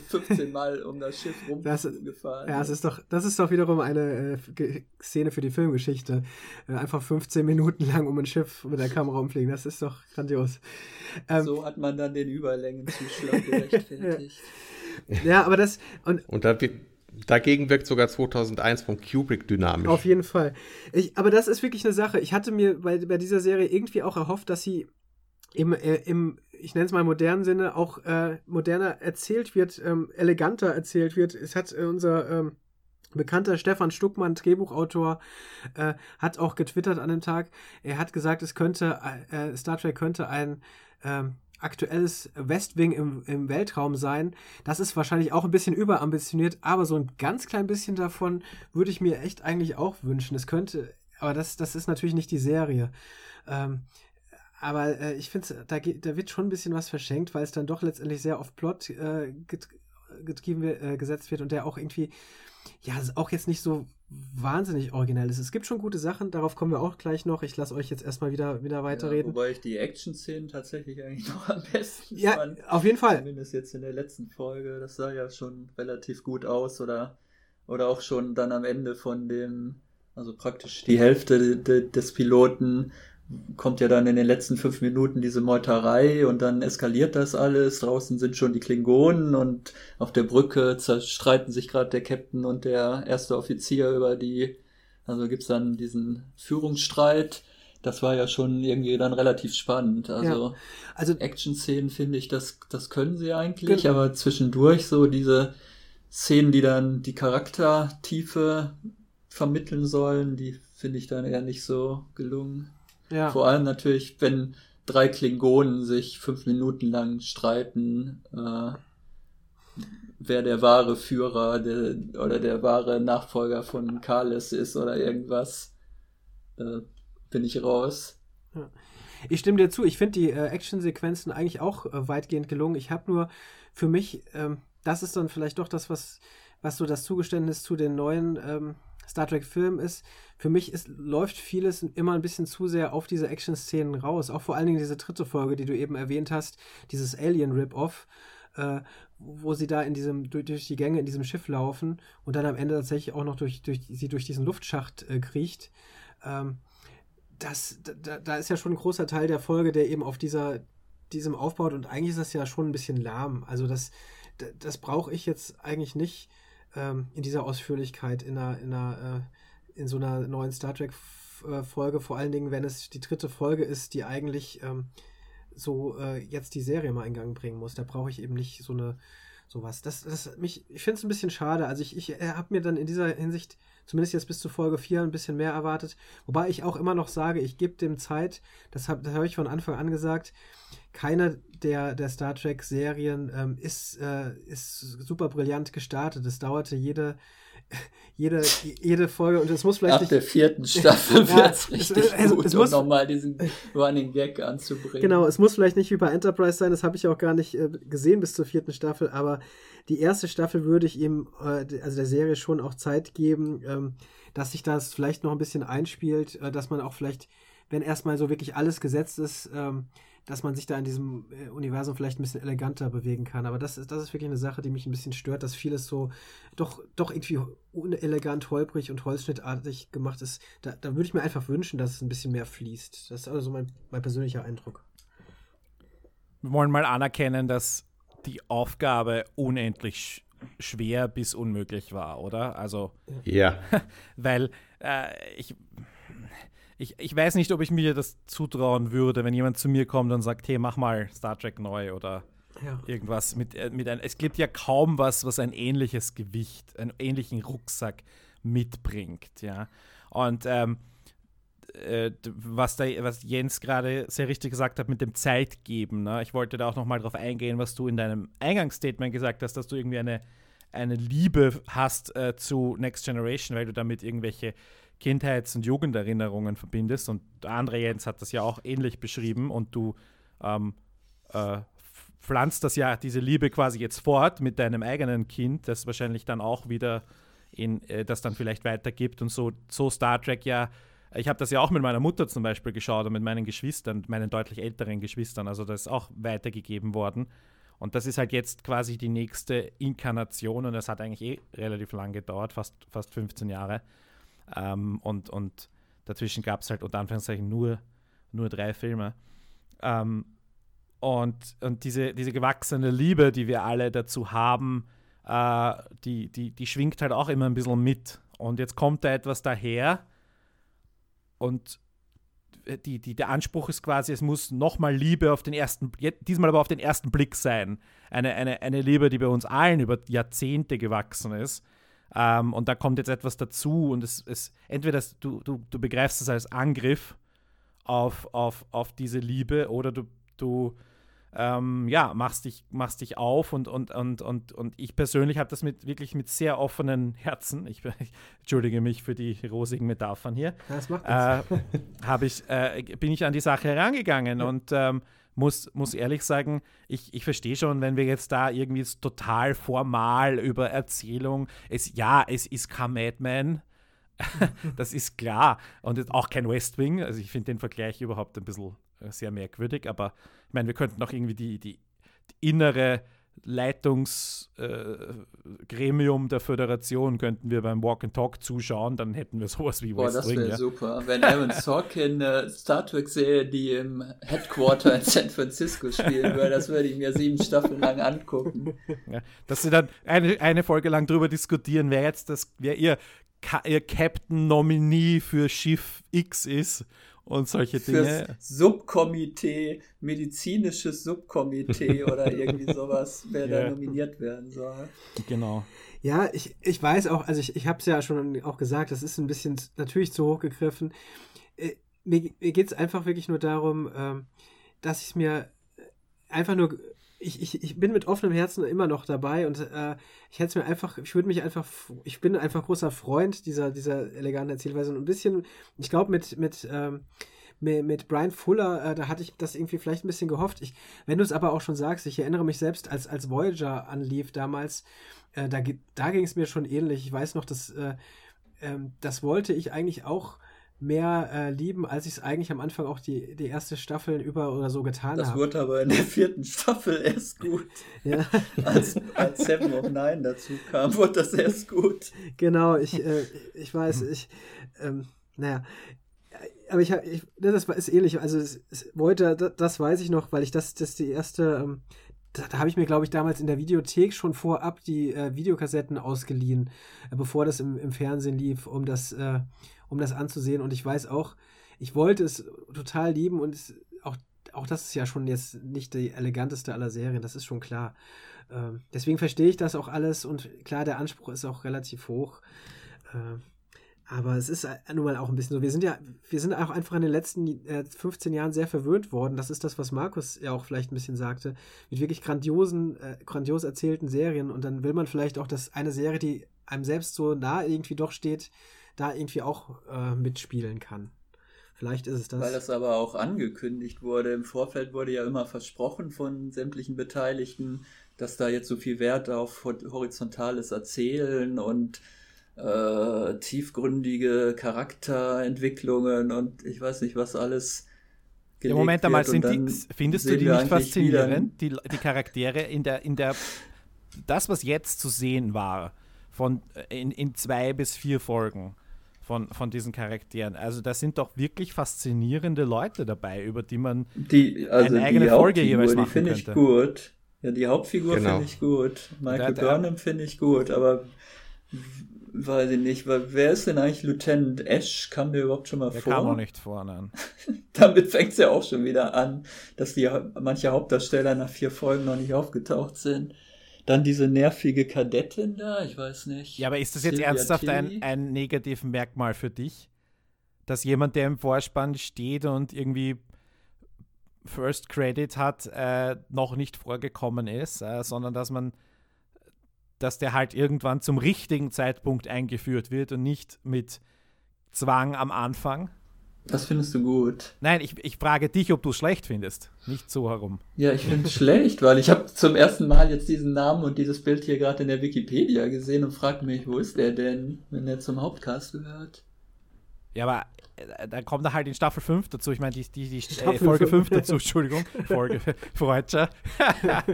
15 Mal um das Schiff rumgefahren. Ja, das ist doch, das ist doch wiederum eine äh, Szene für die Filmgeschichte. Äh, einfach 15 Minuten lang um ein Schiff mit der Kamera umfliegen. Das ist doch grandios. Ähm, so hat man dann den Überlängenzuschlag gerechtfertigt. Ja, aber das. Und, und da, dagegen wirkt sogar 2001 von Kubrick dynamisch. Auf jeden Fall. Ich, aber das ist wirklich eine Sache. Ich hatte mir bei, bei dieser Serie irgendwie auch erhofft, dass sie im, äh, im ich nenne es mal modernen Sinne, auch äh, moderner erzählt wird, ähm, eleganter erzählt wird. Es hat äh, unser ähm, bekannter Stefan Stuckmann, Drehbuchautor, äh, hat auch getwittert an dem Tag. Er hat gesagt, es könnte, äh, Star Trek könnte ein ähm, aktuelles Westwing im, im Weltraum sein. Das ist wahrscheinlich auch ein bisschen überambitioniert, aber so ein ganz klein bisschen davon würde ich mir echt eigentlich auch wünschen. Es könnte, aber das, das ist natürlich nicht die Serie. Ähm, aber äh, ich finde, da, da wird schon ein bisschen was verschenkt, weil es dann doch letztendlich sehr auf Plot äh, getrieben, äh, gesetzt wird und der auch irgendwie, ja, auch jetzt nicht so wahnsinnig originell ist. Es gibt schon gute Sachen, darauf kommen wir auch gleich noch. Ich lasse euch jetzt erstmal wieder, wieder weiterreden. Ja, wobei ich die Action-Szenen tatsächlich eigentlich noch am besten ja, fand. auf jeden Fall. Zumindest jetzt in der letzten Folge. Das sah ja schon relativ gut aus oder, oder auch schon dann am Ende von dem, also praktisch die Hälfte des Piloten kommt ja dann in den letzten fünf Minuten diese Meuterei und dann eskaliert das alles. Draußen sind schon die Klingonen und auf der Brücke zerstreiten sich gerade der Captain und der erste Offizier über die, also gibt's dann diesen Führungsstreit. Das war ja schon irgendwie dann relativ spannend. Also, ja. also Action-Szenen finde ich, das, das können sie eigentlich, genau. aber zwischendurch so diese Szenen, die dann die Charaktertiefe vermitteln sollen, die finde ich dann eher nicht so gelungen. Ja. Vor allem natürlich, wenn drei Klingonen sich fünf Minuten lang streiten, äh, wer der wahre Führer der, oder der wahre Nachfolger von Kalis ist oder irgendwas, da bin ich raus. Ja. Ich stimme dir zu, ich finde die äh, Actionsequenzen eigentlich auch äh, weitgehend gelungen. Ich habe nur für mich, ähm, das ist dann vielleicht doch das, was, was so das Zugeständnis zu den neuen ähm, Star Trek-Film ist, für mich ist, läuft vieles immer ein bisschen zu sehr auf diese Action-Szenen raus. Auch vor allen Dingen diese dritte Folge, die du eben erwähnt hast, dieses Alien-Rip-Off, äh, wo sie da in diesem, durch, durch, die Gänge in diesem Schiff laufen und dann am Ende tatsächlich auch noch durch, durch sie durch diesen Luftschacht äh, kriecht. Ähm, das, da, da ist ja schon ein großer Teil der Folge, der eben auf dieser, diesem aufbaut und eigentlich ist das ja schon ein bisschen lahm. Also das, das brauche ich jetzt eigentlich nicht ähm, in dieser Ausführlichkeit in einer, in einer äh, in so einer neuen Star Trek äh, Folge, vor allen Dingen, wenn es die dritte Folge ist, die eigentlich ähm, so äh, jetzt die Serie mal in Gang bringen muss. Da brauche ich eben nicht so eine sowas. Das, das mich, ich finde es ein bisschen schade. Also ich, ich äh, habe mir dann in dieser Hinsicht zumindest jetzt bis zu Folge 4 ein bisschen mehr erwartet. Wobei ich auch immer noch sage, ich gebe dem Zeit, das habe hab ich von Anfang an gesagt, keine der, der Star Trek-Serien ähm, ist, äh, ist super brillant gestartet. Es dauerte jede, jede, jede Folge und es muss vielleicht. Ab nicht, der vierten Staffel ja, wird es richtig es, gut, es muss, um nochmal diesen Running Gag anzubringen. Genau, es muss vielleicht nicht wie bei Enterprise sein, das habe ich auch gar nicht äh, gesehen bis zur vierten Staffel, aber die erste Staffel würde ich ihm, äh, also der Serie schon auch Zeit geben, ähm, dass sich das vielleicht noch ein bisschen einspielt, äh, dass man auch vielleicht, wenn erstmal so wirklich alles gesetzt ist, ähm, dass man sich da in diesem äh, Universum vielleicht ein bisschen eleganter bewegen kann. Aber das ist, das ist wirklich eine Sache, die mich ein bisschen stört, dass vieles so doch, doch irgendwie unelegant, holprig und holzschnittartig gemacht ist. Da, da würde ich mir einfach wünschen, dass es ein bisschen mehr fließt. Das ist also mein, mein persönlicher Eindruck. Wir wollen mal anerkennen, dass die Aufgabe unendlich schwer bis unmöglich war, oder? Also. Ja. weil äh, ich ich, ich weiß nicht, ob ich mir das zutrauen würde, wenn jemand zu mir kommt und sagt, hey, mach mal Star Trek neu oder ja. irgendwas mit, äh, mit ein, es gibt ja kaum was, was ein ähnliches Gewicht, einen ähnlichen Rucksack mitbringt, ja. Und ähm, äh, was, da, was Jens gerade sehr richtig gesagt hat mit dem Zeitgeben, ne? ich wollte da auch noch mal drauf eingehen, was du in deinem Eingangsstatement gesagt hast, dass du irgendwie eine, eine Liebe hast äh, zu Next Generation, weil du damit irgendwelche Kindheits- und Jugenderinnerungen verbindest. Und André Jens hat das ja auch ähnlich beschrieben und du ähm, äh, pflanzt das ja, diese Liebe quasi jetzt fort mit deinem eigenen Kind, das wahrscheinlich dann auch wieder in, äh, das dann vielleicht weitergibt und so, so Star Trek ja. Ich habe das ja auch mit meiner Mutter zum Beispiel geschaut und mit meinen Geschwistern, meinen deutlich älteren Geschwistern. Also das ist auch weitergegeben worden. Und das ist halt jetzt quasi die nächste Inkarnation und das hat eigentlich eh relativ lang gedauert, fast, fast 15 Jahre. Ähm, und, und dazwischen gab es halt unter Anführungszeichen nur, nur drei Filme. Ähm, und und diese, diese gewachsene Liebe, die wir alle dazu haben, äh, die, die, die schwingt halt auch immer ein bisschen mit. Und jetzt kommt da etwas daher und die, die, der Anspruch ist quasi, es muss nochmal Liebe auf den ersten, diesmal aber auf den ersten Blick sein. Eine, eine, eine Liebe, die bei uns allen über Jahrzehnte gewachsen ist. Ähm, und da kommt jetzt etwas dazu und es, es entweder das, du, du, du begreifst es als Angriff auf, auf, auf diese Liebe oder du, du ähm, ja, machst dich, machst dich auf und, und, und, und, und ich persönlich habe das mit wirklich mit sehr offenen Herzen, ich, ich, entschuldige mich für die rosigen Metaphern hier, das macht äh, ich, äh, bin ich an die Sache herangegangen ja. und ähm, muss, muss ehrlich sagen, ich, ich verstehe schon, wenn wir jetzt da irgendwie total formal über Erzählung, es, ja, es ist kein Madman, das ist klar. Und auch kein West Wing. Also ich finde den Vergleich überhaupt ein bisschen äh, sehr merkwürdig, aber ich meine, wir könnten auch irgendwie die, die, die innere Leitungsgremium äh, der Föderation könnten wir beim Walk and Talk zuschauen, dann hätten wir sowas wie Boah, West das wäre ja. super. Wenn Aaron Sorkin eine Star Trek-Serie, die im Headquarter in San Francisco spielen würde, das würde ich mir sieben Staffeln lang angucken. Ja, dass sie dann eine, eine Folge lang darüber diskutieren, wer jetzt das, wer ihr, ihr Captain-Nominee für Schiff X ist und solche Dinge. Fürs Subkomitee, medizinisches Subkomitee oder irgendwie sowas, wer yeah. da nominiert werden soll. Genau. Ja, ich, ich weiß auch, also ich, ich habe es ja schon auch gesagt, das ist ein bisschen natürlich zu hoch gegriffen. Äh, mir, mir geht es einfach wirklich nur darum, ähm, dass ich mir einfach nur ich, ich, ich bin mit offenem Herzen immer noch dabei und äh, ich hätte mir einfach, ich würde mich einfach, ich bin einfach großer Freund dieser, dieser eleganten Erzählweise und ein bisschen, ich glaube, mit, mit, ähm, mit, Brian Fuller, äh, da hatte ich das irgendwie vielleicht ein bisschen gehofft. Ich, wenn du es aber auch schon sagst, ich erinnere mich selbst, als, als Voyager anlief damals, äh, da, da ging es mir schon ähnlich. Ich weiß noch, dass äh, ähm, das wollte ich eigentlich auch mehr äh, lieben, als ich es eigentlich am Anfang auch die, die erste Staffel über oder so getan habe. Das wurde aber in der vierten Staffel erst gut. ja. als, als Seven of Nine dazu kam, wurde das erst gut. Genau, ich, äh, ich weiß, ich, ähm, naja, aber ich, ich das ist ähnlich, also es, es, heute, das, das, weiß ich noch, weil ich das, das die erste, ähm, da, da habe ich mir, glaube ich, damals in der Videothek schon vorab die äh, Videokassetten ausgeliehen, äh, bevor das im, im Fernsehen lief, um das, äh, um das anzusehen. Und ich weiß auch, ich wollte es total lieben und es, auch, auch das ist ja schon jetzt nicht die eleganteste aller Serien, das ist schon klar. Ähm, deswegen verstehe ich das auch alles und klar, der Anspruch ist auch relativ hoch. Ähm, aber es ist nun mal auch ein bisschen so. Wir sind ja, wir sind auch einfach in den letzten äh, 15 Jahren sehr verwöhnt worden. Das ist das, was Markus ja auch vielleicht ein bisschen sagte. Mit wirklich grandiosen, äh, grandios erzählten Serien. Und dann will man vielleicht auch, dass eine Serie, die einem selbst so nah irgendwie doch steht, da irgendwie auch äh, mitspielen kann. Vielleicht ist es das. Weil das aber auch angekündigt wurde. Im Vorfeld wurde ja immer versprochen von sämtlichen Beteiligten, dass da jetzt so viel Wert auf horizontales Erzählen und äh, tiefgründige Charakterentwicklungen und ich weiß nicht, was alles. Ja, Moment einmal, sind die, findest du die nicht faszinierend, die, die Charaktere in der, in der, das, was jetzt zu sehen war, von in, in zwei bis vier Folgen, von, von diesen Charakteren. Also da sind doch wirklich faszinierende Leute dabei, über die man die, also eine eigene Folge jeweils machen die finde ich gut. Ja, die Hauptfigur genau. finde ich gut. Michael der, Burnham finde ich gut, aber weiß ich nicht, wer ist denn eigentlich Lieutenant Ash? Kam der überhaupt schon mal der vor? Der kam auch nicht vor, nein. Damit fängt es ja auch schon wieder an, dass die manche Hauptdarsteller nach vier Folgen noch nicht aufgetaucht sind. Dann diese nervige Kadettin da, ich weiß nicht. Ja, aber ist das jetzt Silvia ernsthaft ein, ein negatives Merkmal für dich? Dass jemand, der im Vorspann steht und irgendwie First Credit hat, äh, noch nicht vorgekommen ist, äh, sondern dass man, dass der halt irgendwann zum richtigen Zeitpunkt eingeführt wird und nicht mit Zwang am Anfang? Das findest du gut. Nein, ich, ich frage dich, ob du es schlecht findest. Nicht so herum. Ja, ich finde es schlecht, weil ich habe zum ersten Mal jetzt diesen Namen und dieses Bild hier gerade in der Wikipedia gesehen und frage mich, wo ist der denn, wenn der zum Hauptcast gehört? Ja, aber äh, da kommt er halt in Staffel 5 dazu. Ich meine, die, die, die äh, Folge 5 dazu, Entschuldigung. Folge, Freudscher.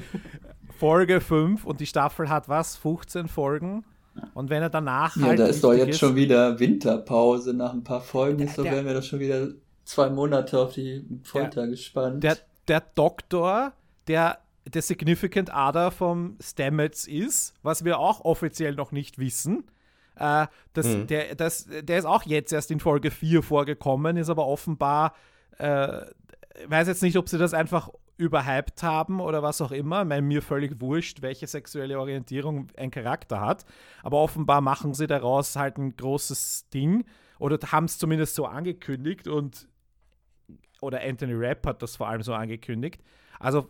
Folge 5 und die Staffel hat was? 15 Folgen? Und wenn er danach ja, halt. Da ist doch jetzt ist, schon wieder Winterpause nach ein paar Folgen, ist, so wären wir doch schon wieder zwei Monate auf die Folter der, gespannt. Der, der Doktor, der der Significant Other vom Stamets ist, was wir auch offiziell noch nicht wissen. Äh, das, mhm. der, das, der ist auch jetzt erst in Folge 4 vorgekommen, ist aber offenbar äh, weiß jetzt nicht, ob sie das einfach überhyped haben oder was auch immer. Meine, mir völlig wurscht, welche sexuelle Orientierung ein Charakter hat. Aber offenbar machen sie daraus halt ein großes Ding oder haben es zumindest so angekündigt und oder Anthony Rapp hat das vor allem so angekündigt. Also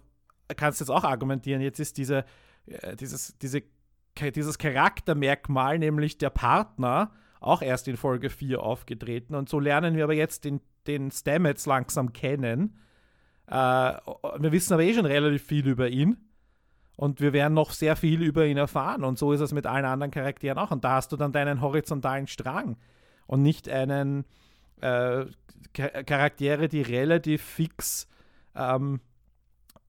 kannst du jetzt auch argumentieren, jetzt ist diese, äh, dieses, diese, dieses Charaktermerkmal, nämlich der Partner, auch erst in Folge 4 aufgetreten. Und so lernen wir aber jetzt den, den Stamets langsam kennen. Äh, wir wissen aber eh schon relativ viel über ihn. Und wir werden noch sehr viel über ihn erfahren. Und so ist es mit allen anderen Charakteren auch. Und da hast du dann deinen horizontalen Strang und nicht einen äh, Charaktere, die relativ fix ähm,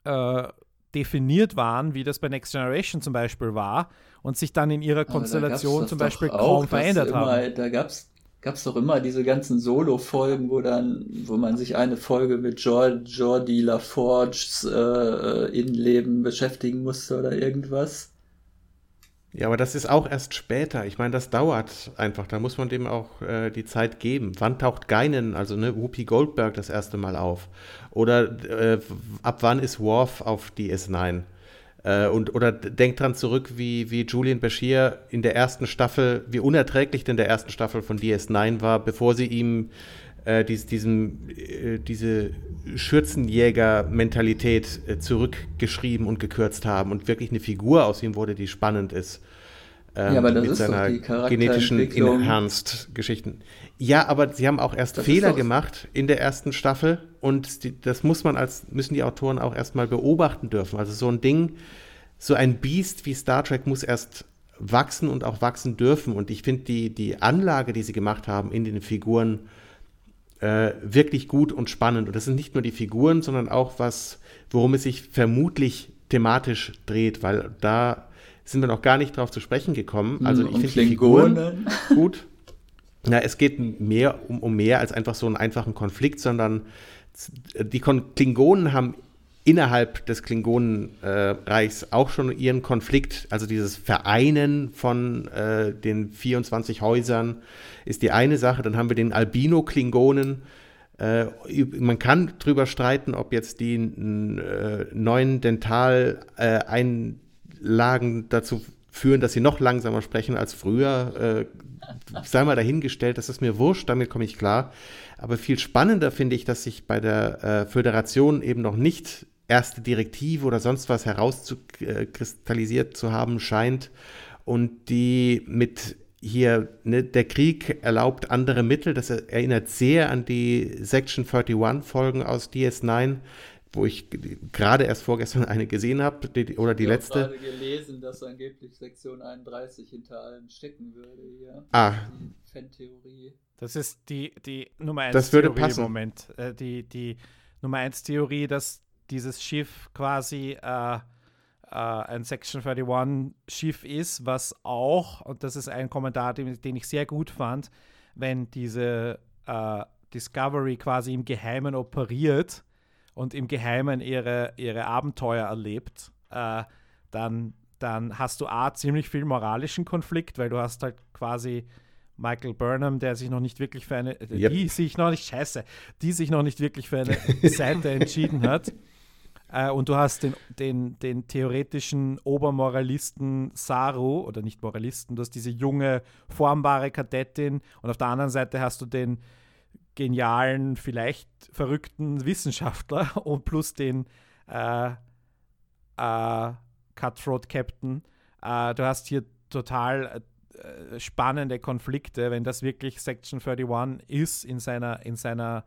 äh, definiert waren, wie das bei Next Generation zum Beispiel war, und sich dann in ihrer Konstellation zum Beispiel kaum verändert immer, haben. Da gab es gab's doch immer diese ganzen Solo-Folgen, wo dann, wo man sich eine Folge mit Jordi LaForges äh, äh, Innenleben beschäftigen musste oder irgendwas. Ja, aber das ist auch erst später. Ich meine, das dauert einfach. Da muss man dem auch äh, die Zeit geben. Wann taucht Geinen, also ne, Whoopi Goldberg, das erste Mal auf? Oder äh, ab wann ist Worf auf DS9? Äh, und, oder denkt dran zurück, wie, wie Julian Bashir in der ersten Staffel, wie unerträglich denn der ersten Staffel von DS9 war, bevor sie ihm äh, dies, diesem, äh, diese Schürzenjäger-Mentalität äh, zurückgeschrieben und gekürzt haben und wirklich eine Figur aus ihm wurde, die spannend ist. Ähm, ja, aber das mit ist seiner genetischen Enhanced-Geschichten. Ja, aber sie haben auch erst das Fehler gemacht in der ersten Staffel und die, das muss man als, müssen die Autoren auch erstmal beobachten dürfen. Also so ein Ding, so ein Biest wie Star Trek muss erst wachsen und auch wachsen dürfen. Und ich finde die, die Anlage, die sie gemacht haben in den Figuren, äh, wirklich gut und spannend. Und das sind nicht nur die Figuren, sondern auch was, worum es sich vermutlich thematisch dreht, weil da sind wir noch gar nicht drauf zu sprechen gekommen. Also ich finde die Figuren gut. Ja, es geht mehr um, um mehr als einfach so einen einfachen Konflikt, sondern die Klingonen haben innerhalb des Klingonenreichs äh, auch schon ihren Konflikt, also dieses Vereinen von äh, den 24 Häusern ist die eine Sache. Dann haben wir den Albino-Klingonen. Äh, man kann drüber streiten, ob jetzt die äh, neuen Dentaleinlagen dazu führen, dass sie noch langsamer sprechen als früher. Äh, sei mal dahingestellt, das ist mir wurscht, damit komme ich klar. Aber viel spannender finde ich, dass sich bei der äh, Föderation eben noch nicht erste Direktive oder sonst was herauszukristallisiert zu haben scheint und die mit hier, ne, der Krieg erlaubt andere Mittel. Das erinnert sehr an die Section 31 Folgen aus DS9, wo ich gerade erst vorgestern eine gesehen habe, oder die ich letzte. Ich habe gerade gelesen, dass angeblich Sektion 31 hinter allem stecken würde hier. Ah. Die Fan-Theorie. Das ist die, die Nummer 1 das würde Theorie passen. im Moment. Äh, die, die Nummer 1 Theorie, dass dieses Schiff quasi äh, äh, ein Section 31 Schiff ist, was auch, und das ist ein Kommentar, den, den ich sehr gut fand, wenn diese äh, Discovery quasi im Geheimen operiert und im Geheimen ihre, ihre Abenteuer erlebt, äh, dann, dann hast du A, ziemlich viel moralischen Konflikt, weil du hast halt quasi Michael Burnham, der sich noch nicht wirklich für eine, yep. die sich noch nicht, scheiße, die sich noch nicht wirklich für eine Seite entschieden hat. Äh, und du hast den, den, den theoretischen Obermoralisten Saru, oder nicht Moralisten, du hast diese junge, formbare Kadettin und auf der anderen Seite hast du den genialen, vielleicht verrückten Wissenschaftler und plus den äh, äh, Cutthroat Captain. Äh, du hast hier total äh, spannende Konflikte, wenn das wirklich Section 31 ist in seiner, in seiner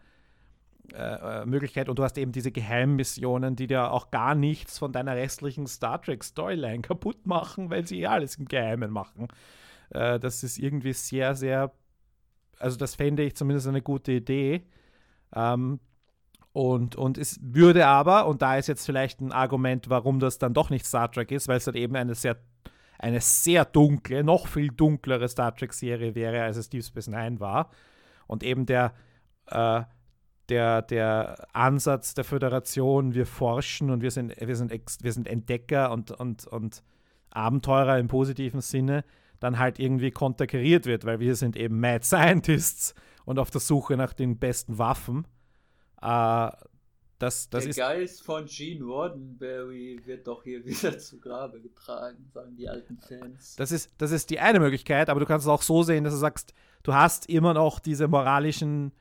äh, äh, Möglichkeit und du hast eben diese Geheimmissionen, die dir auch gar nichts von deiner restlichen Star Trek Storyline kaputt machen, weil sie eh alles im Geheimen machen. Äh, das ist irgendwie sehr, sehr, also das fände ich zumindest eine gute Idee. Ähm, und, und es würde aber, und da ist jetzt vielleicht ein Argument, warum das dann doch nicht Star Trek ist, weil es dann eben eine sehr, eine sehr dunkle, noch viel dunklere Star Trek-Serie wäre, als es Deep Space Nine war. Und eben der, äh, der, der Ansatz der Föderation, wir forschen und wir sind, wir sind, wir sind Entdecker und, und, und Abenteurer im positiven Sinne, dann halt irgendwie konterkariert wird, weil wir sind eben Mad Scientists und auf der Suche nach den besten Waffen. Äh, das, das Der ist, Geist von Gene Roddenberry wird doch hier wieder zu Grabe getragen, sagen die alten Fans. das, ist, das ist die eine Möglichkeit, aber du kannst es auch so sehen, dass du sagst, du hast immer noch diese moralischen,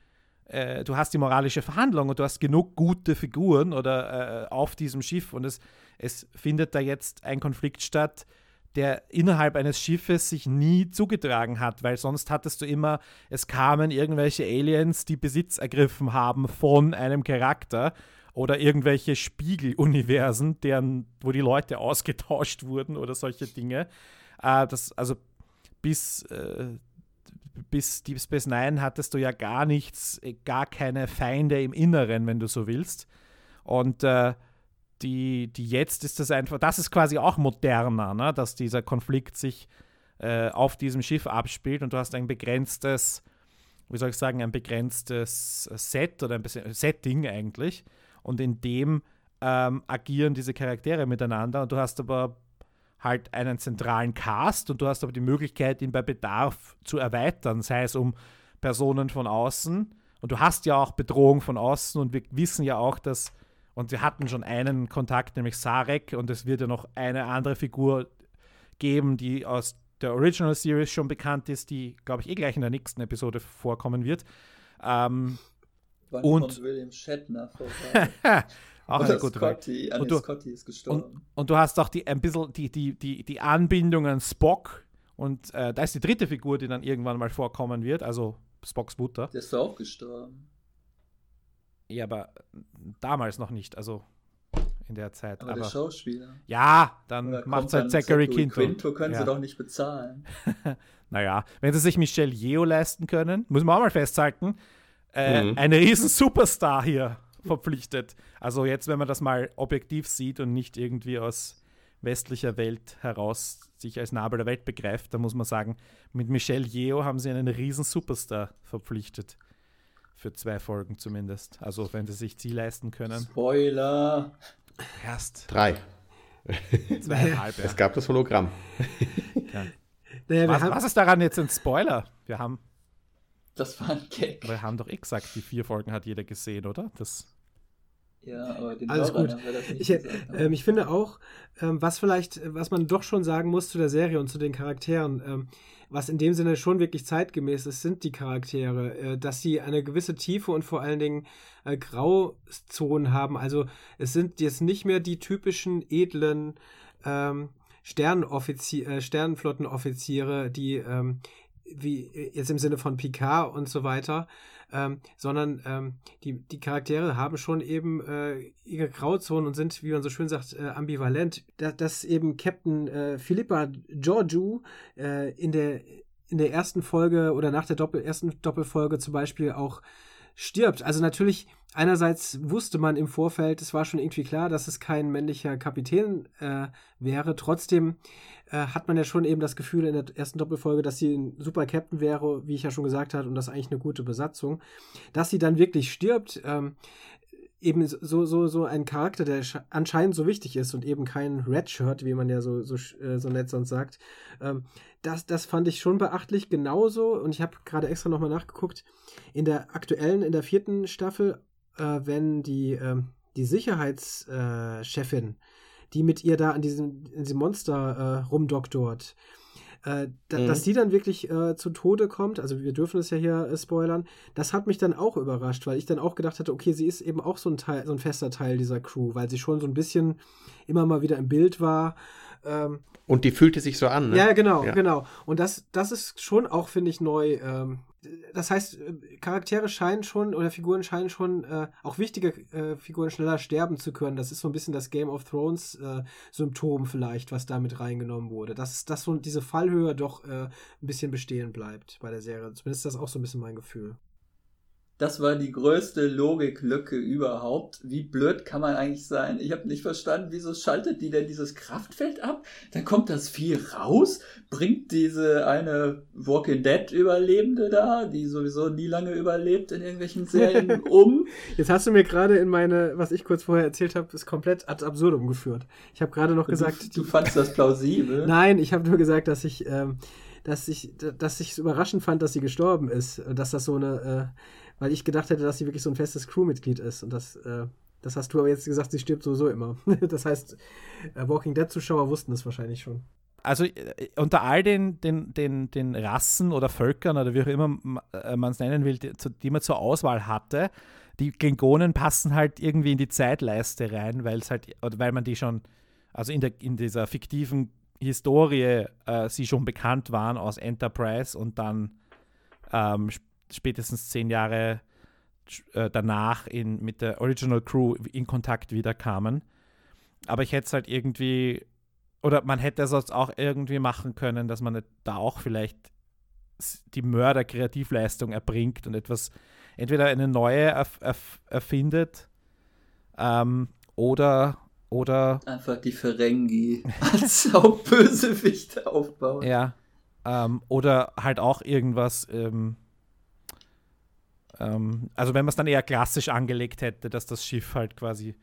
äh, du hast die moralische Verhandlung und du hast genug gute Figuren oder äh, auf diesem Schiff und es, es findet da jetzt ein Konflikt statt, der innerhalb eines Schiffes sich nie zugetragen hat, weil sonst hattest du immer, es kamen irgendwelche Aliens, die Besitz ergriffen haben von einem Charakter oder irgendwelche Spiegeluniversen, deren, wo die Leute ausgetauscht wurden oder solche Dinge. Äh, das, also bis, äh, bis Deep Space Nine hattest du ja gar nichts, äh, gar keine Feinde im Inneren, wenn du so willst. Und äh, die, die jetzt ist das einfach, das ist quasi auch moderner, ne? dass dieser Konflikt sich äh, auf diesem Schiff abspielt und du hast ein begrenztes, wie soll ich sagen, ein begrenztes Set oder ein bisschen Setting eigentlich. Und in dem ähm, agieren diese Charaktere miteinander und du hast aber halt einen zentralen Cast und du hast aber die Möglichkeit, ihn bei Bedarf zu erweitern, sei es um Personen von außen. Und du hast ja auch Bedrohung von außen und wir wissen ja auch, dass, und wir hatten schon einen Kontakt, nämlich Sarek, und es wird ja noch eine andere Figur geben, die aus der Original Series schon bekannt ist, die, glaube ich, eh gleich in der nächsten Episode vorkommen wird. Ähm, Wann Und- William Shatner vorbei? auch Oder eine gute Frage. Scotty. Nee, Und du- Scotty ist gestorben. Und, und du hast auch die, ein bisschen die, die, die, die Anbindung an Spock. Und äh, da ist die dritte Figur, die dann irgendwann mal vorkommen wird, also Spocks Mutter. Der ist auch gestorben. Ja, aber damals noch nicht, also in der Zeit. Aber, Aber, der Schauspieler. ja, dann macht kommt halt Zachary Quinto. Quinto können ja. sie doch nicht bezahlen. Naja, wenn sie sich Michelle Yeoh leisten können, muss man auch mal festhalten, äh, Mhm. eine riesen Superstar hier verpflichtet. Also jetzt, wenn man das mal objektiv sieht und nicht irgendwie aus westlicher Welt heraus sich als Nabel der Welt begreift, dann muss man sagen, mit Michelle Yeoh haben sie einen riesen Superstar verpflichtet. Für zwei Folgen zumindest. Also wenn sie sich die leisten können. Spoiler. Erst Drei. zweieinhalb. ja. Es gab das Hologramm. Naja, wir Was, haben, was ist daran jetzt ein Spoiler? Wir haben, Das war ein Gag. wir haben doch eh gesagt, die vier Folgen hat jeder gesehen, oder? Das Ja, aber den Alles Hörern gut. haben wir das nicht Ich, gesagt. ähm, ich finde auch, ähm, was vielleicht, äh, was man doch schon sagen muss zu der Serie und zu den Charakteren, ähm, was in dem Sinne schon wirklich zeitgemäß ist, sind die Charaktere, äh, dass sie eine gewisse Tiefe und vor allen Dingen äh, Grauzonen haben. Also es sind jetzt nicht mehr die typischen edlen ähm, Sternenoffizier, äh, Sternenflottenoffiziere, die ähm, wie äh, jetzt im Sinne von Picard und so weiter, ähm, sondern ähm, die, die Charaktere haben schon eben äh, ihre Grauzonen und sind, wie man so schön sagt, äh, ambivalent. Da, dass eben Captain äh, Philippa Georgiou äh, in der in der ersten Folge oder nach der Doppel ersten Doppelfolge zum Beispiel auch stirbt. Also natürlich, einerseits wusste man im Vorfeld, es war schon irgendwie klar, dass es kein männlicher Kapitän äh, wäre. Trotzdem äh, hat man ja schon eben das Gefühl in der ersten Doppelfolge, dass sie ein super Captain wäre, wie ich ja schon gesagt habe, und das eigentlich eine gute Besatzung. Dass sie dann wirklich stirbt, ähm, eben so, so, so ein Charakter, der sche- anscheinend so wichtig ist und eben kein Redshirt, wie man ja so, so, äh, so nett sonst sagt. Ähm, das, das fand ich schon beachtlich. Genauso, und ich habe gerade extra nochmal nachgeguckt, in der aktuellen, in der vierten Staffel, äh, wenn die, ähm, die Sicherheitschefin, äh, Chefin, die mit ihr da an diesem, in diesem Monster äh, rumdoktort, äh, da, Mhm. dass die dann wirklich äh, zu Tode kommt, also wir dürfen es ja hier äh, spoilern, das hat mich dann auch überrascht, weil ich dann auch gedacht hatte, okay, sie ist eben auch so ein Teil, so ein fester Teil dieser Crew, weil sie schon so ein bisschen immer mal wieder im Bild war. Ähm, Und die fühlte sich so an. Ne? ja, genau, Ja. genau. Und das, das ist schon auch, finde ich, neu. Ähm, das heißt, äh, Charaktere scheinen schon oder Figuren scheinen schon, äh, auch wichtige äh, Figuren schneller sterben zu können. Das ist so ein bisschen das Game of Thrones äh, Symptom vielleicht, was da mit reingenommen wurde. Dass, dass so diese Fallhöhe doch äh, ein bisschen bestehen bleibt bei der Serie. Zumindest ist das auch so ein bisschen mein Gefühl. Das war die größte Logiklücke überhaupt. Wie blöd kann man eigentlich sein? Ich habe nicht verstanden, wieso schaltet die denn dieses Kraftfeld ab? Dann kommt das Vieh raus, bringt diese eine Walking Dead Überlebende da, die sowieso nie lange überlebt in irgendwelchen Serien, um. Jetzt hast du mir gerade in meine, was ich kurz vorher erzählt habe, ist komplett ad absurdum geführt. Ich habe gerade noch gesagt, du, du fandst das plausibel. Nein, ich habe nur gesagt, dass ich, ähm, dass ich, dass ich es überraschend fand, dass sie gestorben ist. Dass das so eine, äh, weil ich gedacht hätte, dass sie wirklich so ein festes Crewmitglied ist. Und das, äh, das hast du aber jetzt gesagt, sie stirbt sowieso immer. das heißt, äh, Walking Dead-Zuschauer wussten es wahrscheinlich schon. Also äh, unter all den, den, den, den Rassen oder Völkern oder wie auch immer äh, man es nennen will, die, die man zur Auswahl hatte, die Klingonen passen halt irgendwie in die Zeitleiste rein, weil es halt, weil man die schon, also in, der, in dieser fiktiven Historie äh, sie schon bekannt waren aus Enterprise und dann ähm, spätestens zehn Jahre äh, danach in, mit der Original Crew in Kontakt wieder kamen. Aber ich hätte es halt irgendwie, oder man hätte es auch irgendwie machen können, dass man da auch vielleicht die Mörder-Kreativleistung erbringt und etwas, entweder eine neue erf erf erfindet ähm, oder, oder. Einfach die Ferengi als Hauptbösewicht aufbauen. Ja. Ähm, oder halt auch irgendwas ähm, ähm, also wenn man es dann eher klassisch angelegt hätte, dass das Schiff halt quasi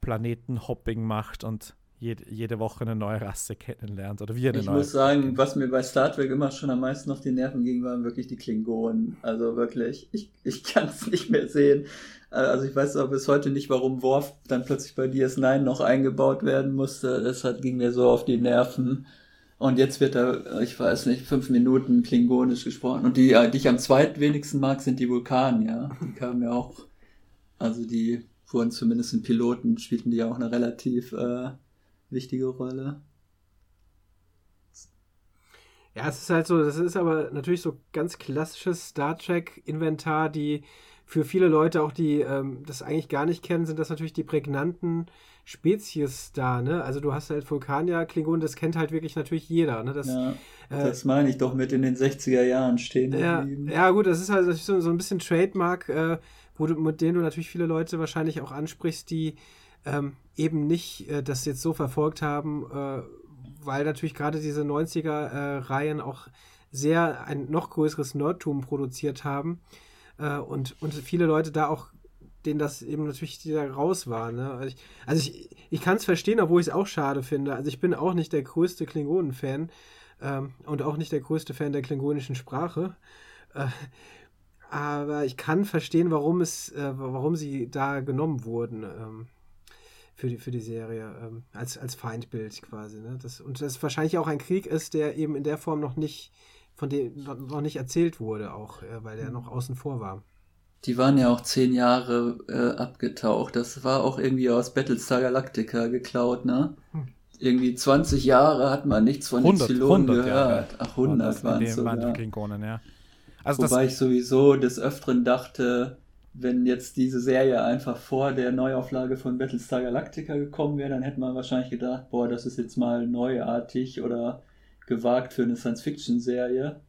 Planetenhopping macht und jede, jede Woche eine neue Rasse kennenlernt oder wie eine ich neue. Ich muss sagen, was mir bei Star Trek immer schon am meisten auf die Nerven ging, waren wirklich die Klingonen. Also wirklich, ich, ich kann es nicht mehr sehen. Also ich weiß aber bis heute nicht, warum Worf dann plötzlich bei DS9 noch eingebaut werden musste. Das hat, ging mir so auf die Nerven. Und jetzt wird da, ich weiß nicht, fünf Minuten Klingonisch gesprochen. Und die, die ich am zweitwenigsten mag, sind die Vulkanier. Die kamen ja auch, also die wurden zumindest in Piloten, spielten die ja auch eine relativ äh, wichtige Rolle. Ja, es ist halt so, das ist aber natürlich so ganz klassisches Star Trek-Inventar, die für viele Leute auch, die ähm, das eigentlich gar nicht kennen, sind das natürlich die prägnanten Spezies da, ne? Also du hast halt Vulkanier, Klingonen, das kennt halt wirklich natürlich jeder, ne? Das, ja, äh, das meine ich doch mit in den 60er Jahren stehen. Ja, ja gut, das ist halt so, so ein bisschen Trademark, äh, wo du, mit denen du natürlich viele Leute wahrscheinlich auch ansprichst, die ähm, eben nicht äh, das jetzt so verfolgt haben, äh, weil natürlich gerade diese 90er-Reihen äh, auch sehr ein noch größeres Nerdtum produziert haben äh, und, und viele Leute da auch denen das eben natürlich da raus war. Ne? Also ich, also ich, ich kann es verstehen, obwohl ich es auch schade finde. Also ich bin auch nicht der größte Klingonen-Fan ähm, und auch nicht der größte Fan der klingonischen Sprache. Äh, aber ich kann verstehen, warum es, äh, warum sie da genommen wurden ähm, für, die, für die Serie, ähm, als, als Feindbild quasi. Ne? Das, und das wahrscheinlich auch ein Krieg ist, der eben in der Form noch nicht, von dem noch nicht erzählt wurde, auch, äh, weil der noch außen vor war. Die waren ja auch zehn Jahre äh, abgetaucht. Das war auch irgendwie aus Battlestar Galactica geklaut, ne? Hm. Irgendwie 20 Jahre hat man nichts von 100, den Zylonen gehört. Jahre. Ach, 100 waren es sogar. Klingonen, ja. Also Wobei ich sowieso des Öfteren dachte, wenn jetzt diese Serie einfach vor der Neuauflage von Battlestar Galactica gekommen wäre, dann hätte man wahrscheinlich gedacht, boah, das ist jetzt mal neuartig oder gewagt für eine Science-Fiction-Serie.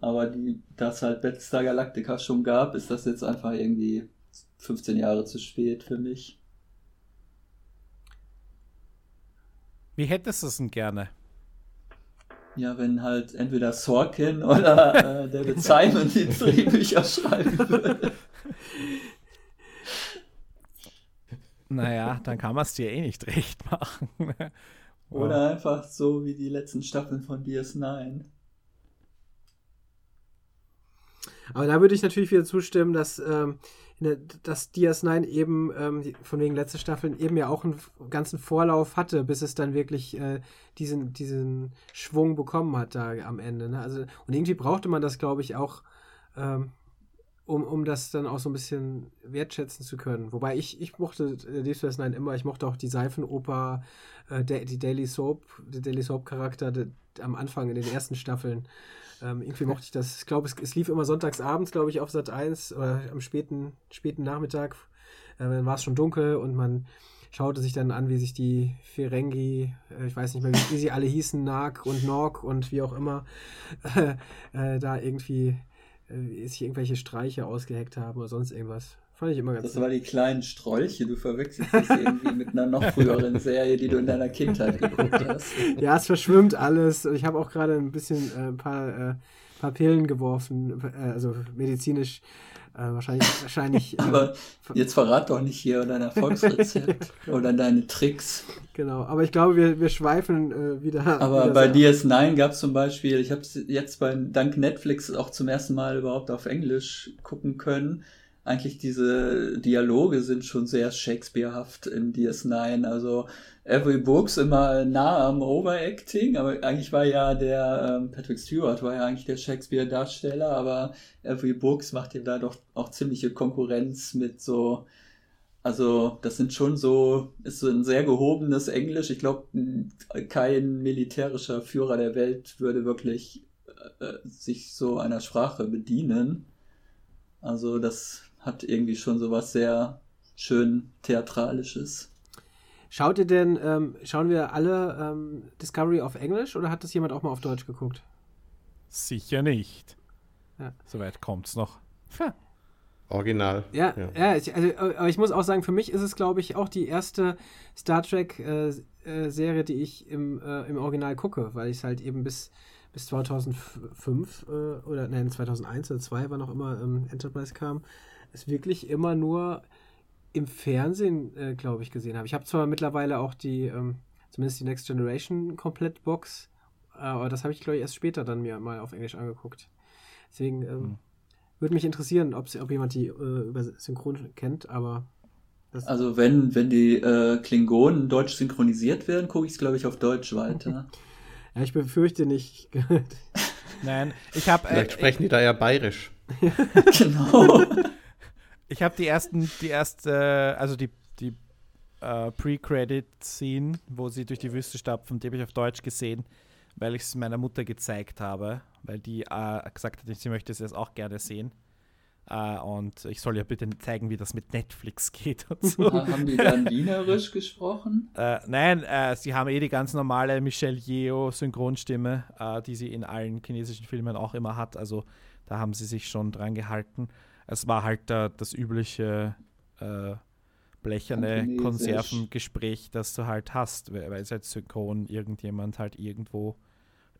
Aber die, das halt Battlestar Galactica schon gab, ist das jetzt einfach irgendwie 15 Jahre zu spät für mich. Wie hättest du es denn gerne? Ja, wenn halt entweder Sorkin oder äh, David Simon die Drehbücher schreiben würde. Naja, dann kann man es dir eh nicht recht machen. Oder einfach so wie die letzten Staffeln von DS9. Aber da würde ich natürlich wieder zustimmen, dass, ähm, dass DS9 eben ähm, von wegen letzte Staffeln eben ja auch einen ganzen Vorlauf hatte, bis es dann wirklich äh, diesen, diesen Schwung bekommen hat da am Ende. Ne? Also, und irgendwie brauchte man das, glaube ich, auch, ähm, um, um das dann auch so ein bisschen wertschätzen zu können. Wobei ich, ich mochte äh, Deep Space Nine immer, ich mochte auch die Seifenoper, äh, die Daily Soap, der Daily Soap Charakter am Anfang in den ersten Staffeln. Ähm, irgendwie mochte ich das. Ich glaube, es, es, lief immer sonntags abends, glaube ich, auf Sat 1 oder am späten, späten Nachmittag. Äh, dann war es schon dunkel und man schaute sich dann an, wie sich die Ferengi, äh, ich weiß nicht mehr, wie, wie, sie alle hießen, Nag und Nog und wie auch immer, äh, da irgendwie äh, sich irgendwelche Streiche ausgeheckt haben oder sonst irgendwas. Fand ich immer ganz Das war die kleinen Strolche. Du verwechselst das irgendwie mit einer noch früheren Serie, die du in deiner Kindheit geguckt hast. Ja, es verschwimmt alles. Ich habe auch gerade ein bisschen äh, ein paar, äh, paar Pillen geworfen, äh, also medizinisch äh, wahrscheinlich. wahrscheinlich äh, aber jetzt verrat doch nicht hier dein Erfolgsrezept oder deine Tricks. Genau, aber ich glaube, wir, wir schweifen äh, wieder. Aber wieder bei DS9 gab es zum Beispiel, ich habe es jetzt bei dank Netflix auch zum ersten Mal überhaupt auf Englisch gucken können eigentlich diese Dialoge sind schon sehr Shakespearehaft in DS9. Also Every Books immer nah am Overacting, aber eigentlich war ja der ähm, Patrick Stewart war ja eigentlich der Shakespeare-Darsteller, aber Every Books macht ihm da doch auch ziemliche Konkurrenz mit so, also das sind schon so, ist so ein sehr gehobenes Englisch. Ich glaube, kein militärischer Führer der Welt würde wirklich äh, sich so einer Sprache bedienen. Also das hat irgendwie schon so was sehr schön Theatralisches. Schaut ihr denn, ähm, schauen wir alle ähm, Discovery auf Englisch oder hat das jemand auch mal auf Deutsch geguckt? Sicher nicht. Ja. Soweit kommt's noch. Ja. Original. Ja, ja. ja ich, also, aber ich muss auch sagen, für mich ist es, glaube ich, auch die erste Star Trek-Serie, äh, äh, die ich im, äh, im Original gucke, weil ich es halt eben bis, bis 2005 äh, oder nein, 2001 oder 2002, wann auch immer ähm, Enterprise kam, es wirklich immer nur im Fernsehen, äh, glaube ich, gesehen habe. Ich habe zwar mittlerweile auch die, ähm, zumindest die Next Generation Komplett-Box, äh, aber das habe ich, glaube ich, erst später dann mir mal auf Englisch angeguckt. Deswegen ähm, hm. würde mich interessieren, ob jemand die äh, über Synchron kennt, aber. also, wenn, wenn die äh, Klingonen deutsch synchronisiert werden, gucke ich es, glaube ich, auf Deutsch weiter. ja, ich befürchte nicht. Nein, ich habe. Äh, Vielleicht sprechen die da ja bayerisch. genau. Ich habe die ersten, die erste, also die, die uh, Pre-Credit-Scene, wo sie durch die Wüste stapfen, die habe ich auf Deutsch gesehen, weil ich es meiner Mutter gezeigt habe, weil die uh, gesagt hat, sie möchte es jetzt auch gerne sehen. Uh, und ich soll ja bitte zeigen, wie das mit Netflix geht und so. Haben die dann Wienerisch gesprochen? nein, sie haben eh die ganz normale Michelle Yeo Synchronstimme, die sie in allen chinesischen Filmen auch immer hat. Also da haben sie sich schon dran gehalten. Es war halt äh, das übliche äh, blecherne Konservengespräch, das du halt hast, weil es halt synchron irgendjemand halt irgendwo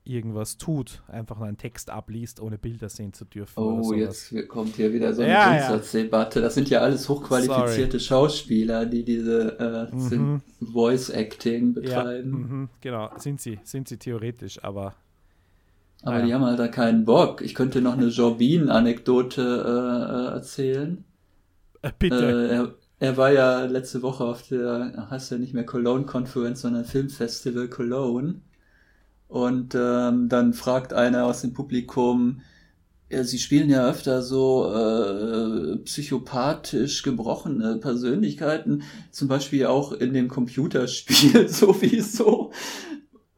irgendwas tut, einfach nur einen Text abliest, ohne Bilder sehen zu dürfen. Oh, jetzt kommt hier wieder so eine ja, Grundsatzdebatte. Das sind ja alles hochqualifizierte Sorry. Schauspieler, die diese äh, mhm. Voice Acting betreiben. Ja, mhm, genau, sind sie, sind sie theoretisch, aber aber ah, ja. die haben halt da keinen Bock. Ich könnte noch eine Jorbin-Anekdote äh, äh erzählen. Äh, bitte. Äh, er, er, war ja letzte Woche auf der, heißt ja nicht mehr Cologne Conference, sondern Filmfestival Cologne. Und ähm, dann fragt einer aus dem Publikum, ja, sie spielen ja öfter so äh, psychopathisch gebrochene Persönlichkeiten, zum Beispiel auch in dem Computerspiel sowieso.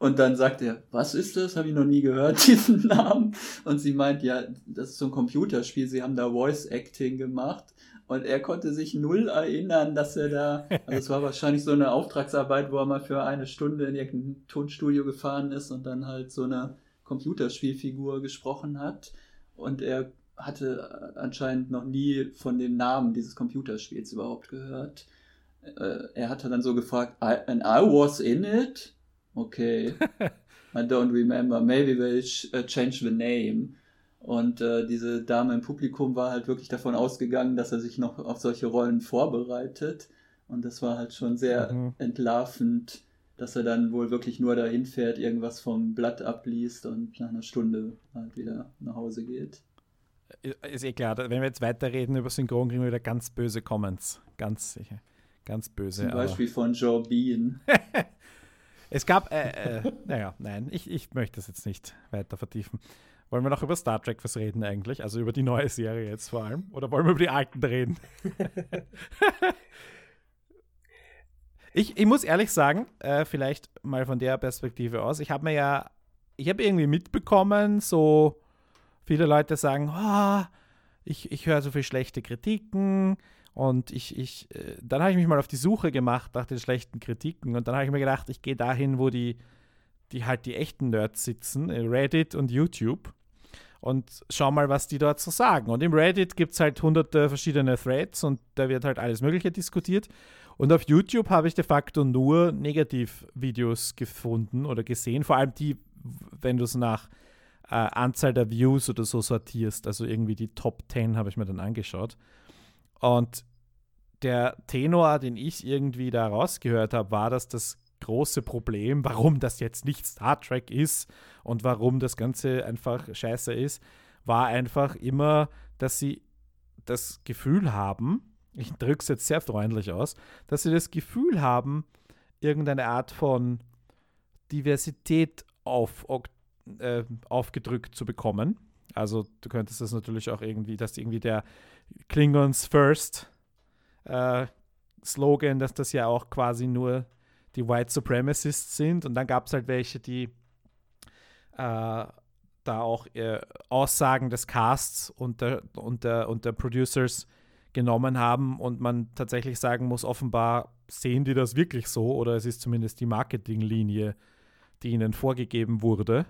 Und dann sagt er, was ist das? Habe ich noch nie gehört, diesen Namen. Und sie meint, ja, das ist so ein Computerspiel, sie haben da Voice Acting gemacht. Und er konnte sich null erinnern, dass er da, also es war wahrscheinlich so eine Auftragsarbeit, wo er mal für eine Stunde in irgendein Tonstudio gefahren ist und dann halt so eine Computerspielfigur gesprochen hat. Und er hatte anscheinend noch nie von dem Namen dieses Computerspiels überhaupt gehört. Äh, er hatte dann so gefragt, and I was in it? Okay. I don't remember. Maybe we'll uh, change the name. Und äh, diese Dame im Publikum war halt wirklich davon ausgegangen, dass er sich noch auf solche Rollen vorbereitet. Und das war halt schon sehr mhm. entlarvend, dass er dann wohl wirklich nur dahin fährt, irgendwas vom Blatt abliest und nach einer Stunde halt wieder nach Hause geht. Ist eh klar, wenn wir jetzt weiterreden über Synchron, kriegen wir wieder ganz böse Comments. Ganz sicher. Ganz böse. Zum Beispiel aber. von Joe Bean. Es gab, äh, äh, naja, nein, ich, ich möchte das jetzt nicht weiter vertiefen. Wollen wir noch über Star Trek was reden eigentlich? Also über die neue Serie jetzt vor allem? Oder wollen wir über die alten reden? ich, ich muss ehrlich sagen, äh, vielleicht mal von der Perspektive aus, ich habe mir ja, ich habe irgendwie mitbekommen, so viele Leute sagen, oh, ich, ich höre so viel schlechte Kritiken, und ich, ich, äh, dann habe ich mich mal auf die Suche gemacht nach den schlechten Kritiken und dann habe ich mir gedacht, ich gehe dahin, wo die, die halt die echten Nerds sitzen, Reddit und YouTube und schau mal, was die dort so sagen. Und im Reddit gibt es halt hunderte verschiedene Threads und da wird halt alles Mögliche diskutiert. Und auf YouTube habe ich de facto nur Negativvideos gefunden oder gesehen, vor allem die, wenn du es nach äh, Anzahl der Views oder so sortierst, also irgendwie die Top 10 habe ich mir dann angeschaut. Und der Tenor, den ich irgendwie da rausgehört habe, war, dass das große Problem, warum das jetzt nicht Star Trek ist und warum das Ganze einfach scheiße ist, war einfach immer, dass sie das Gefühl haben, ich drücke es jetzt sehr freundlich aus, dass sie das Gefühl haben, irgendeine Art von Diversität auf, äh, aufgedrückt zu bekommen. Also du könntest das natürlich auch irgendwie, dass irgendwie der Klingons First äh, Slogan, dass das ja auch quasi nur die White Supremacists sind. Und dann gab es halt welche, die äh, da auch äh, Aussagen des Casts und der, und, der, und der Producers genommen haben und man tatsächlich sagen muss, offenbar sehen die das wirklich so oder es ist zumindest die Marketinglinie, die ihnen vorgegeben wurde,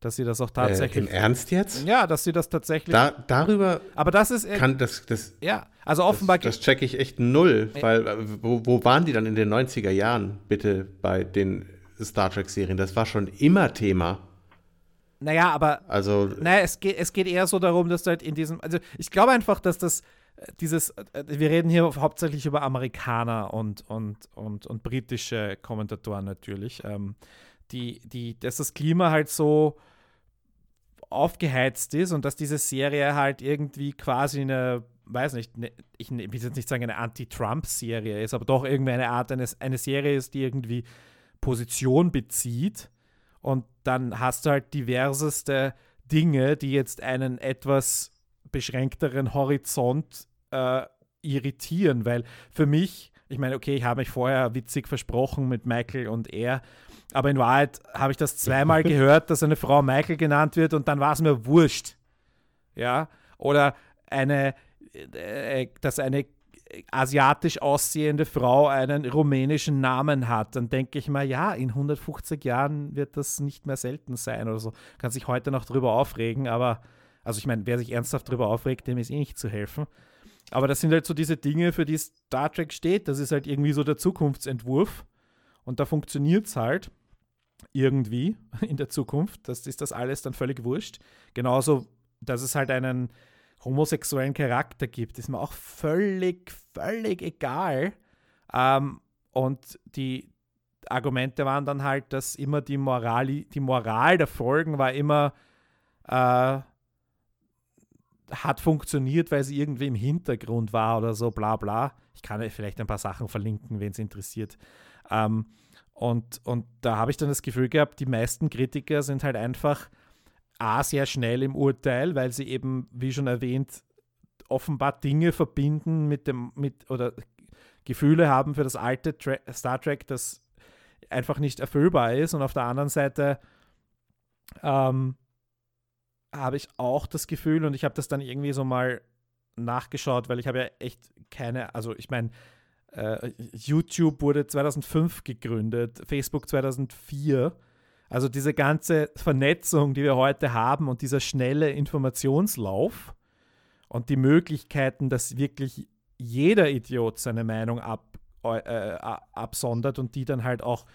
dass sie das auch tatsächlich. Äh, Im Ernst jetzt? Ja, dass sie das tatsächlich. Da, darüber. Aber das ist. Kann das, das, ja, also offenbar. Das, das checke ich echt null, weil äh, wo, wo waren die dann in den 90er Jahren, bitte, bei den Star Trek-Serien? Das war schon immer Thema. Naja, aber. Also. Naja, es geht, es geht eher so darum, dass du halt in diesem. Also, ich glaube einfach, dass das dieses, äh, wir reden hier hauptsächlich über Amerikaner und, und, und, und britische Kommentatoren natürlich, ähm, die, die, dass das Klima halt so aufgeheizt ist und dass diese Serie halt irgendwie quasi eine, weiß nicht, eine, ich will jetzt nicht sagen eine Anti-Trump-Serie ist, aber doch irgendwie eine Art, eine, eine Serie ist, die irgendwie Position bezieht. Und dann hast du halt diverseste Dinge, die jetzt einen etwas beschränkteren Horizont äh, irritieren, weil für mich, ich meine, okay, ich habe mich vorher witzig versprochen mit Michael und er, aber in Wahrheit habe ich das zweimal gehört, dass eine Frau Michael genannt wird und dann war es mir wurscht. Ja, oder eine, äh, dass eine asiatisch aussehende Frau einen rumänischen Namen hat, dann denke ich mal, ja, in 150 Jahren wird das nicht mehr selten sein oder so. Kann sich heute noch drüber aufregen, aber, also ich meine, wer sich ernsthaft drüber aufregt, dem ist eh nicht zu helfen. Aber das sind halt so diese Dinge, für die Star Trek steht. Das ist halt irgendwie so der Zukunftsentwurf. Und da funktioniert es halt irgendwie in der Zukunft. Das ist das alles dann völlig wurscht. Genauso, dass es halt einen homosexuellen Charakter gibt, ist mir auch völlig, völlig egal. Ähm, und die Argumente waren dann halt, dass immer die Moral, die Moral der Folgen war immer, äh, hat funktioniert, weil sie irgendwie im Hintergrund war oder so, bla bla. Ich kann vielleicht ein paar Sachen verlinken, wenn es interessiert. Ähm, und, und da habe ich dann das Gefühl gehabt, die meisten Kritiker sind halt einfach A, sehr schnell im Urteil, weil sie eben, wie schon erwähnt, offenbar Dinge verbinden mit dem, mit, oder Gefühle haben für das alte Tra Star Trek, das einfach nicht erfüllbar ist. Und auf der anderen Seite ähm, habe ich auch das Gefühl, und ich habe das dann irgendwie so mal nachgeschaut, weil ich habe ja echt keine, also ich meine, äh, YouTube wurde 2005 gegründet, Facebook 2004. Also diese ganze Vernetzung, die wir heute haben und dieser schnelle Informationslauf und die Möglichkeiten, dass wirklich jeder Idiot seine Meinung ab, äh, absondert und die dann halt auch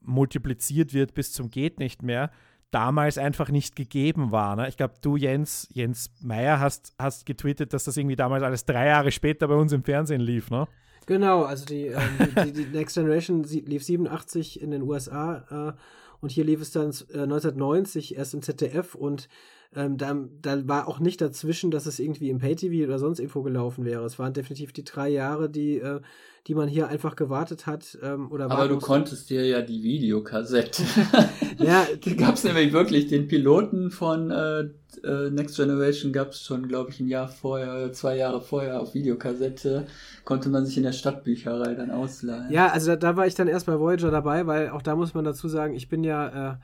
multipliziert wird bis zum geht nicht mehr, damals einfach nicht gegeben war. Ne? Ich glaube, du, Jens, Jens Meyer, hast, hast getweetet, dass das irgendwie damals alles drei Jahre später bei uns im Fernsehen lief, ne? Genau, also die, ähm, die, die, Next Generation lief 87 in den USA äh, und hier lief es dann äh, 1990 erst im ZDF und ähm, da, da war auch nicht dazwischen, dass es irgendwie im Pay-TV oder sonst irgendwo gelaufen wäre. Es waren definitiv die drei Jahre, die, äh, die man hier einfach gewartet hat. Ähm, oder Aber du konntest dir ja die Videokassette. ja, da gab es nämlich wirklich den Piloten von äh, äh Next Generation gab es schon, glaube ich, ein Jahr vorher, zwei Jahre vorher auf Videokassette. Konnte man sich in der Stadtbücherei dann ausleihen. Ja, also da, da war ich dann erst bei Voyager dabei, weil auch da muss man dazu sagen, ich bin ja äh,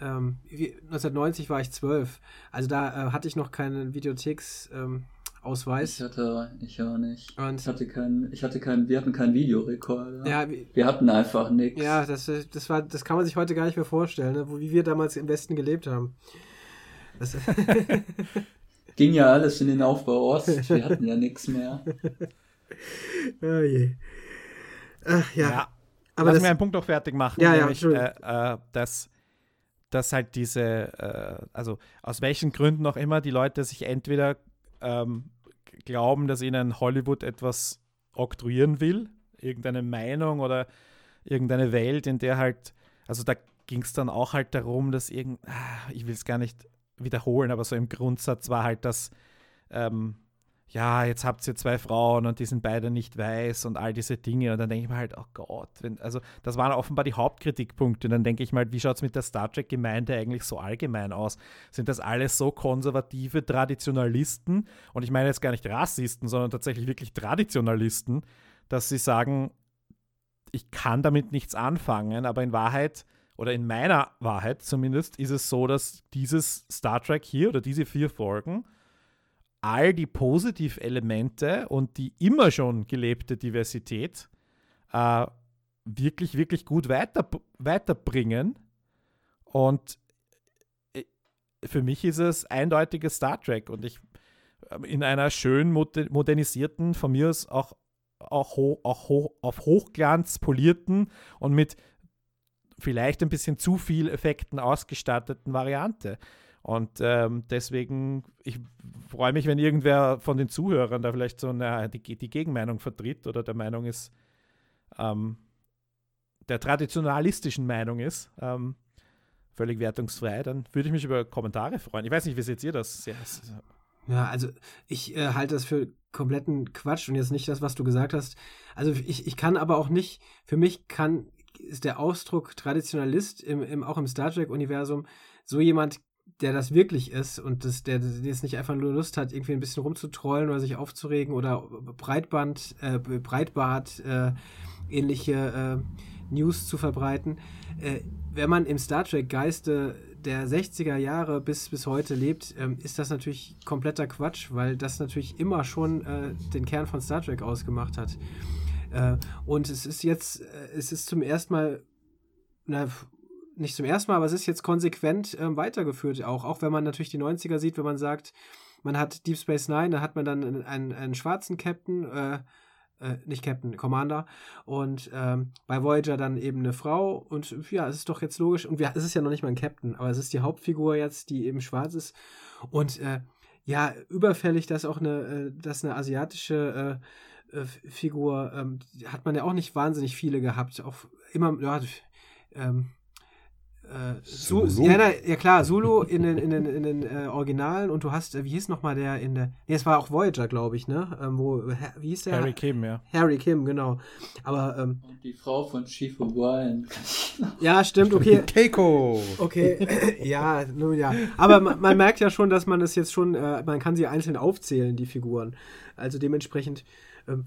ähm, 1990 war ich zwölf. Also da äh, hatte ich noch keinen Videotheks. Ähm, Ausweis. Ich hatte, ich auch nicht. Und ich hatte keinen, ich hatte keinen, wir hatten keinen Videorekorder. Ja, wir hatten einfach nichts. Ja, das, das war, das kann man sich heute gar nicht mehr vorstellen, ne? wie wir damals im Westen gelebt haben. Ging ja alles in den Aufbau Ost, wir hatten ja nichts mehr. Oh je. Ach, ja. ja. Aber Lass das, mir einen Punkt noch fertig machen. Ja, nämlich, ja, äh, äh, dass dass halt diese, äh, also aus welchen Gründen auch immer, die Leute sich entweder ähm, glauben, dass ihnen Hollywood etwas oktroyieren will, irgendeine Meinung oder irgendeine Welt, in der halt, also da ging es dann auch halt darum, dass irgend, ah, ich will es gar nicht wiederholen, aber so im Grundsatz war halt, dass ähm, ja, jetzt habt ihr zwei Frauen und die sind beide nicht weiß und all diese Dinge. Und dann denke ich mir halt, oh Gott, wenn, also das waren offenbar die Hauptkritikpunkte. Und dann denke ich mal, wie schaut es mit der Star Trek-Gemeinde eigentlich so allgemein aus? Sind das alles so konservative Traditionalisten? Und ich meine jetzt gar nicht Rassisten, sondern tatsächlich wirklich Traditionalisten, dass sie sagen, ich kann damit nichts anfangen, aber in Wahrheit oder in meiner Wahrheit zumindest ist es so, dass dieses Star Trek hier oder diese vier Folgen all die Positivelemente und die immer schon gelebte Diversität äh, wirklich, wirklich gut weiter, weiterbringen. Und äh, für mich ist es eindeutiges Star Trek und ich äh, in einer schön modernisierten, von mir aus auch, auch, ho auch ho auf Hochglanz polierten und mit vielleicht ein bisschen zu viel Effekten ausgestatteten Variante. Und ähm, deswegen, ich freue mich, wenn irgendwer von den Zuhörern da vielleicht so eine, die, die Gegenmeinung vertritt oder der Meinung ist, ähm, der traditionalistischen Meinung ist, ähm, völlig wertungsfrei, dann würde ich mich über Kommentare freuen. Ich weiß nicht, wie seht ihr das? Sehr, ja, also ich äh, halte das für kompletten Quatsch und jetzt nicht das, was du gesagt hast. Also ich, ich kann aber auch nicht, für mich kann, ist der Ausdruck Traditionalist im, im, auch im Star Trek-Universum so jemand der das wirklich ist und das, der, jetzt nicht einfach nur Lust hat, irgendwie ein bisschen rumzutrollen oder sich aufzuregen oder Breitband, äh, Breitbart äh, ähnliche äh, News zu verbreiten. Äh, wenn man im Star Trek Geiste der 60er Jahre bis, bis heute lebt, ähm, ist das natürlich kompletter Quatsch, weil das natürlich immer schon äh, den Kern von Star Trek ausgemacht hat. Äh, und es ist jetzt, es ist zum ersten Mal na, nicht zum ersten Mal, aber es ist jetzt konsequent ähm, weitergeführt auch. Auch wenn man natürlich die 90er sieht, wenn man sagt, man hat Deep Space Nine, da hat man dann einen, einen, schwarzen Captain, äh, äh, nicht Captain, Commander. Und ähm, bei Voyager dann eben eine Frau. Und ja, es ist doch jetzt logisch. Und wir, es ist ja noch nicht mal ein Captain, aber es ist die Hauptfigur jetzt, die eben schwarz ist. Und äh, ja, überfällig, dass auch eine, äh, dass eine asiatische äh, äh, Figur, ähm, hat man ja auch nicht wahnsinnig viele gehabt. Auch immer, ja, ähm, äh, Zulu? Ja, na, ja, klar, Zulu in den, in den, in den äh, Originalen und du hast, äh, wie hieß nochmal der in der. Nee, es war auch Voyager, glaube ich, ne? Ähm, wo, wie hieß der? Harry Kim, ja. Harry Kim, genau. Aber. Ähm, und die Frau von Chief O'Brien. ja, stimmt, okay. Keiko! Okay, ja, nun ja. Aber man, man, merkt ja schon, dass man es jetzt schon, äh, man kann sie einzeln aufzählen, die Figuren. Also dementsprechend. Ähm,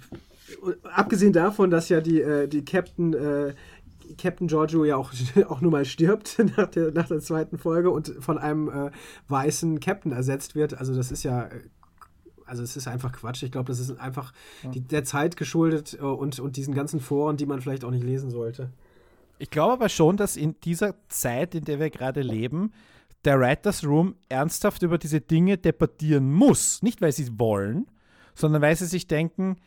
abgesehen davon, dass ja die, äh, die Captain äh, Captain Giorgio ja auch, auch nur mal stirbt nach der, nach der zweiten Folge und von einem äh, weißen Captain ersetzt wird. Also das ist ja, äh, also es ist einfach Quatsch. Ich glaube, das ist einfach ja. die, der Zeit geschuldet äh, und, und diesen ganzen Foren, die man vielleicht auch nicht lesen sollte. Ich glaube aber schon, dass in dieser Zeit, in der wir gerade leben, der Writers Room ernsthaft über diese Dinge debattieren muss. Nicht, weil sie wollen, sondern weil sie sich denken,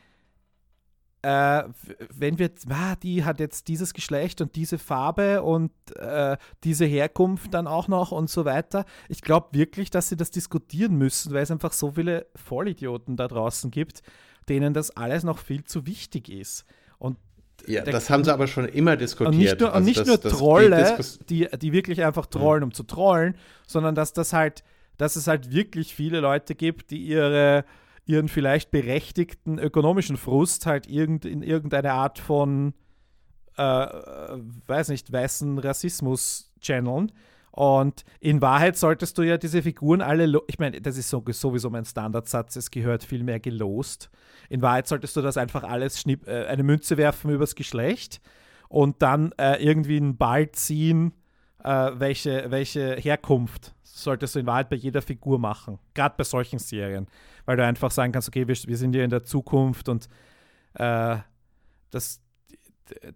äh, wenn wir, ah, die hat jetzt dieses Geschlecht und diese Farbe und äh, diese Herkunft dann auch noch und so weiter. Ich glaube wirklich, dass sie das diskutieren müssen, weil es einfach so viele Vollidioten da draußen gibt, denen das alles noch viel zu wichtig ist. Und ja, das haben sie aber schon immer diskutiert. Und nicht nur, also und nicht das, nur das, Trolle, die, die, die wirklich einfach trollen, um zu trollen, sondern dass das halt, dass es halt wirklich viele Leute gibt, die ihre ihren vielleicht berechtigten ökonomischen Frust halt irgend, in irgendeine Art von, äh, weiß nicht, weißen Rassismus channeln. Und in Wahrheit solltest du ja diese Figuren alle, ich meine, das ist sowieso mein Standardsatz, es gehört viel mehr gelost. In Wahrheit solltest du das einfach alles schnipp, äh, eine Münze werfen übers Geschlecht und dann äh, irgendwie einen Ball ziehen, äh, welche, welche Herkunft solltest du in Wahrheit bei jeder Figur machen. Gerade bei solchen Serien weil du einfach sagen kannst, okay, wir, wir sind ja in der Zukunft und äh, das,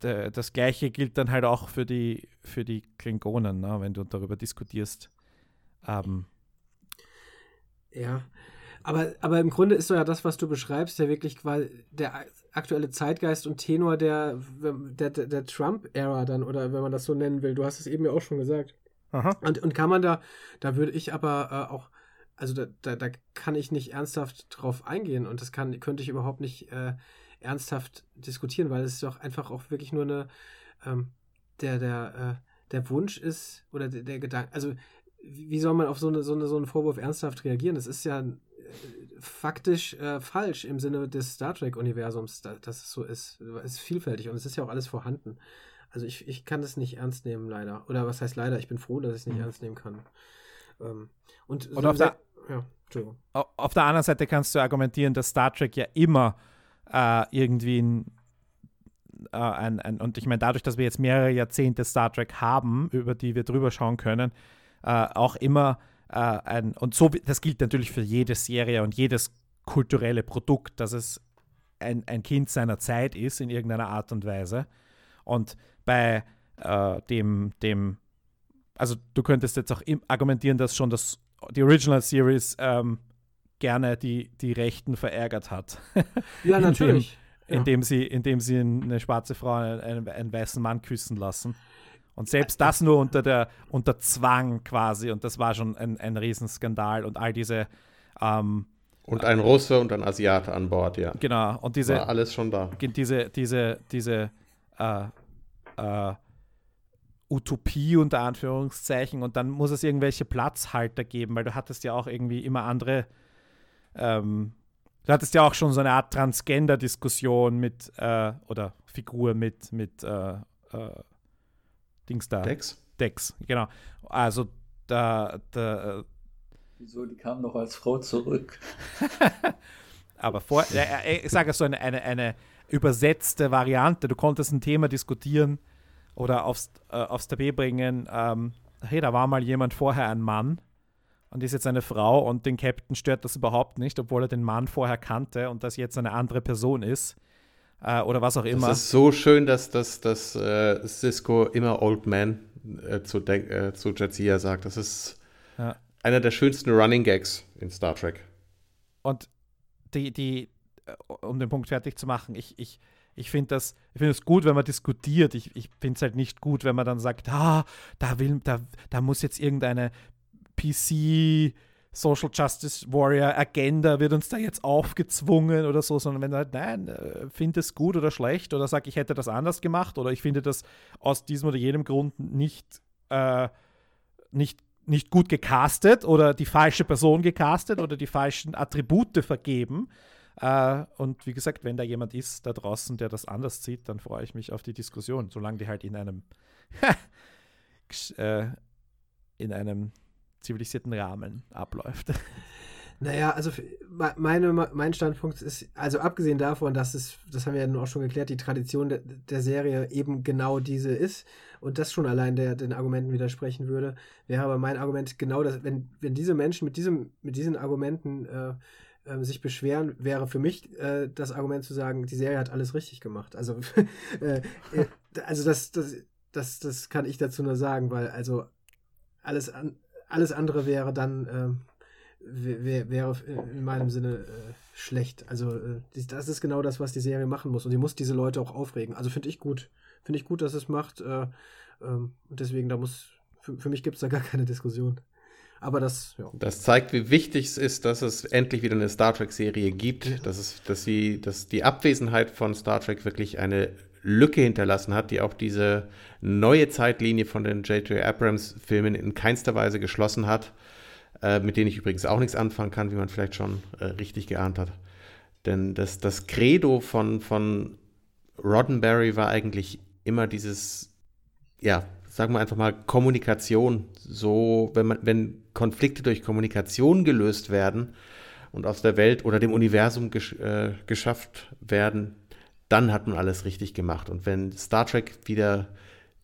das Gleiche gilt dann halt auch für die, für die Klingonen, ne, wenn du darüber diskutierst. Ähm, ja, aber, aber im Grunde ist so ja das, was du beschreibst, ja wirklich quasi der aktuelle Zeitgeist und Tenor der, der, der, Trump-Ära dann, oder wenn man das so nennen will. Du hast es eben ja auch schon gesagt. Aha. Und, und kann man da, da würde ich aber äh, auch also da, da, da kann ich nicht ernsthaft drauf eingehen und das kann, könnte ich überhaupt nicht äh, ernsthaft diskutieren, weil es doch einfach auch wirklich nur eine, ähm, der, der, äh, der Wunsch ist oder der, der Gedanke, also wie soll man auf so, eine, so, eine, so einen Vorwurf ernsthaft reagieren? Das ist ja äh, faktisch äh, falsch im Sinne des Star Trek-Universums, da, dass es so ist. Es ist vielfältig und es ist ja auch alles vorhanden. Also ich, ich kann das nicht ernst nehmen, leider. Oder was heißt leider? Ich bin froh, dass ich es nicht mhm. ernst nehmen kann. Ähm, und, und so auf, der, ja, auf der anderen Seite kannst du argumentieren, dass Star Trek ja immer äh, irgendwie ein, äh, ein, ein, und ich meine, dadurch, dass wir jetzt mehrere Jahrzehnte Star Trek haben, über die wir drüber schauen können, äh, auch immer äh, ein, und so, das gilt natürlich für jede Serie und jedes kulturelle Produkt, dass es ein, ein Kind seiner Zeit ist in irgendeiner Art und Weise. Und bei äh, dem, dem, also du könntest jetzt auch argumentieren, dass schon das, die Original Series ähm, gerne die, die Rechten verärgert hat. Ja, natürlich. Indem, indem, sie, indem sie eine schwarze Frau einen, einen weißen Mann küssen lassen. Und selbst das nur unter der unter Zwang quasi. Und das war schon ein, ein Riesenskandal. Und all diese ähm, und ein Russe und ein Asiate an Bord, ja. Genau. Und diese war alles schon da. Diese, diese, diese äh, äh, Utopie unter Anführungszeichen. Und dann muss es irgendwelche Platzhalter geben, weil du hattest ja auch irgendwie immer andere ähm, du hattest ja auch schon so eine Art Transgender-Diskussion mit, äh, oder Figur mit, mit äh, äh, Dings da. Dex? Dex, genau. Also da, da äh, Wieso, die kam noch als Frau zurück. Aber vor, ich sage so eine, eine, eine übersetzte Variante. Du konntest ein Thema diskutieren oder aufs, äh, aufs Tablet bringen. Ähm, hey, da war mal jemand vorher ein Mann und ist jetzt eine Frau und den Captain stört das überhaupt nicht, obwohl er den Mann vorher kannte und das jetzt eine andere Person ist. Äh, oder was auch immer. Es ist so schön, dass, dass, dass äh, Cisco immer Old Man äh, zu, äh, zu Jadzia sagt. Das ist ja. einer der schönsten Running Gags in Star Trek. Und die, die, äh, um den Punkt fertig zu machen, ich, ich, ich finde das, find das gut, wenn man diskutiert. Ich, ich finde es halt nicht gut, wenn man dann sagt, ah, da, will, da, da muss jetzt irgendeine PC Social Justice Warrior Agenda wird uns da jetzt aufgezwungen oder so, sondern wenn du halt, nein, äh, finde es gut oder schlecht oder sag, ich hätte das anders gemacht oder ich finde das aus diesem oder jenem Grund nicht, äh, nicht, nicht gut gecastet oder die falsche Person gecastet oder die falschen Attribute vergeben. Äh, und wie gesagt, wenn da jemand ist da draußen, der das anders sieht, dann freue ich mich auf die Diskussion, solange die halt in einem äh, in einem zivilisierten Rahmen abläuft. Naja, also meine, mein Standpunkt ist, also abgesehen davon, dass es, das haben wir ja nun auch schon geklärt, die Tradition der, der Serie eben genau diese ist und das schon allein der, den Argumenten widersprechen würde, wäre aber mein Argument genau das, wenn, wenn diese Menschen mit, diesem, mit diesen Argumenten äh, äh, sich beschweren, wäre für mich äh, das Argument zu sagen, die Serie hat alles richtig gemacht. Also, äh, äh, also das, das, das, das kann ich dazu nur sagen, weil also alles an, alles andere wäre dann, äh, wäre in meinem Sinne äh, schlecht. Also äh, das ist genau das, was die Serie machen muss. Und sie muss diese Leute auch aufregen. Also finde ich gut. Finde ich gut, dass es macht. Äh, ähm, und deswegen, da muss, für, für mich gibt es da gar keine Diskussion. Aber das, ja. Das zeigt, wie wichtig es ist, dass es endlich wieder eine Star Trek-Serie gibt. Dass, es, dass, sie, dass die Abwesenheit von Star Trek wirklich eine Lücke hinterlassen hat, die auch diese neue Zeitlinie von den J.J. Abrams-Filmen in keinster Weise geschlossen hat, äh, mit denen ich übrigens auch nichts anfangen kann, wie man vielleicht schon äh, richtig geahnt hat. Denn das, das Credo von, von Roddenberry war eigentlich immer dieses, ja, sagen wir einfach mal, Kommunikation. So, wenn, man, wenn Konflikte durch Kommunikation gelöst werden und aus der Welt oder dem Universum gesch äh, geschafft werden, dann hat man alles richtig gemacht. Und wenn Star Trek wieder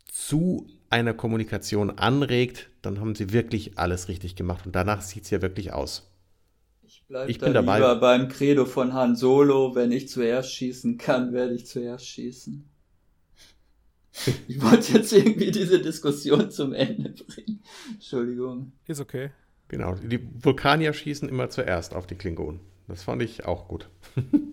zu einer Kommunikation anregt, dann haben sie wirklich alles richtig gemacht. Und danach sieht es ja wirklich aus. Ich, bleib ich bin dabei. lieber beim Credo von Han Solo, wenn ich zuerst schießen kann, werde ich zuerst schießen. Ich wollte jetzt irgendwie diese Diskussion zum Ende bringen. Entschuldigung. Ist okay. Genau, die Vulkanier schießen immer zuerst auf die Klingonen. Das fand ich auch gut.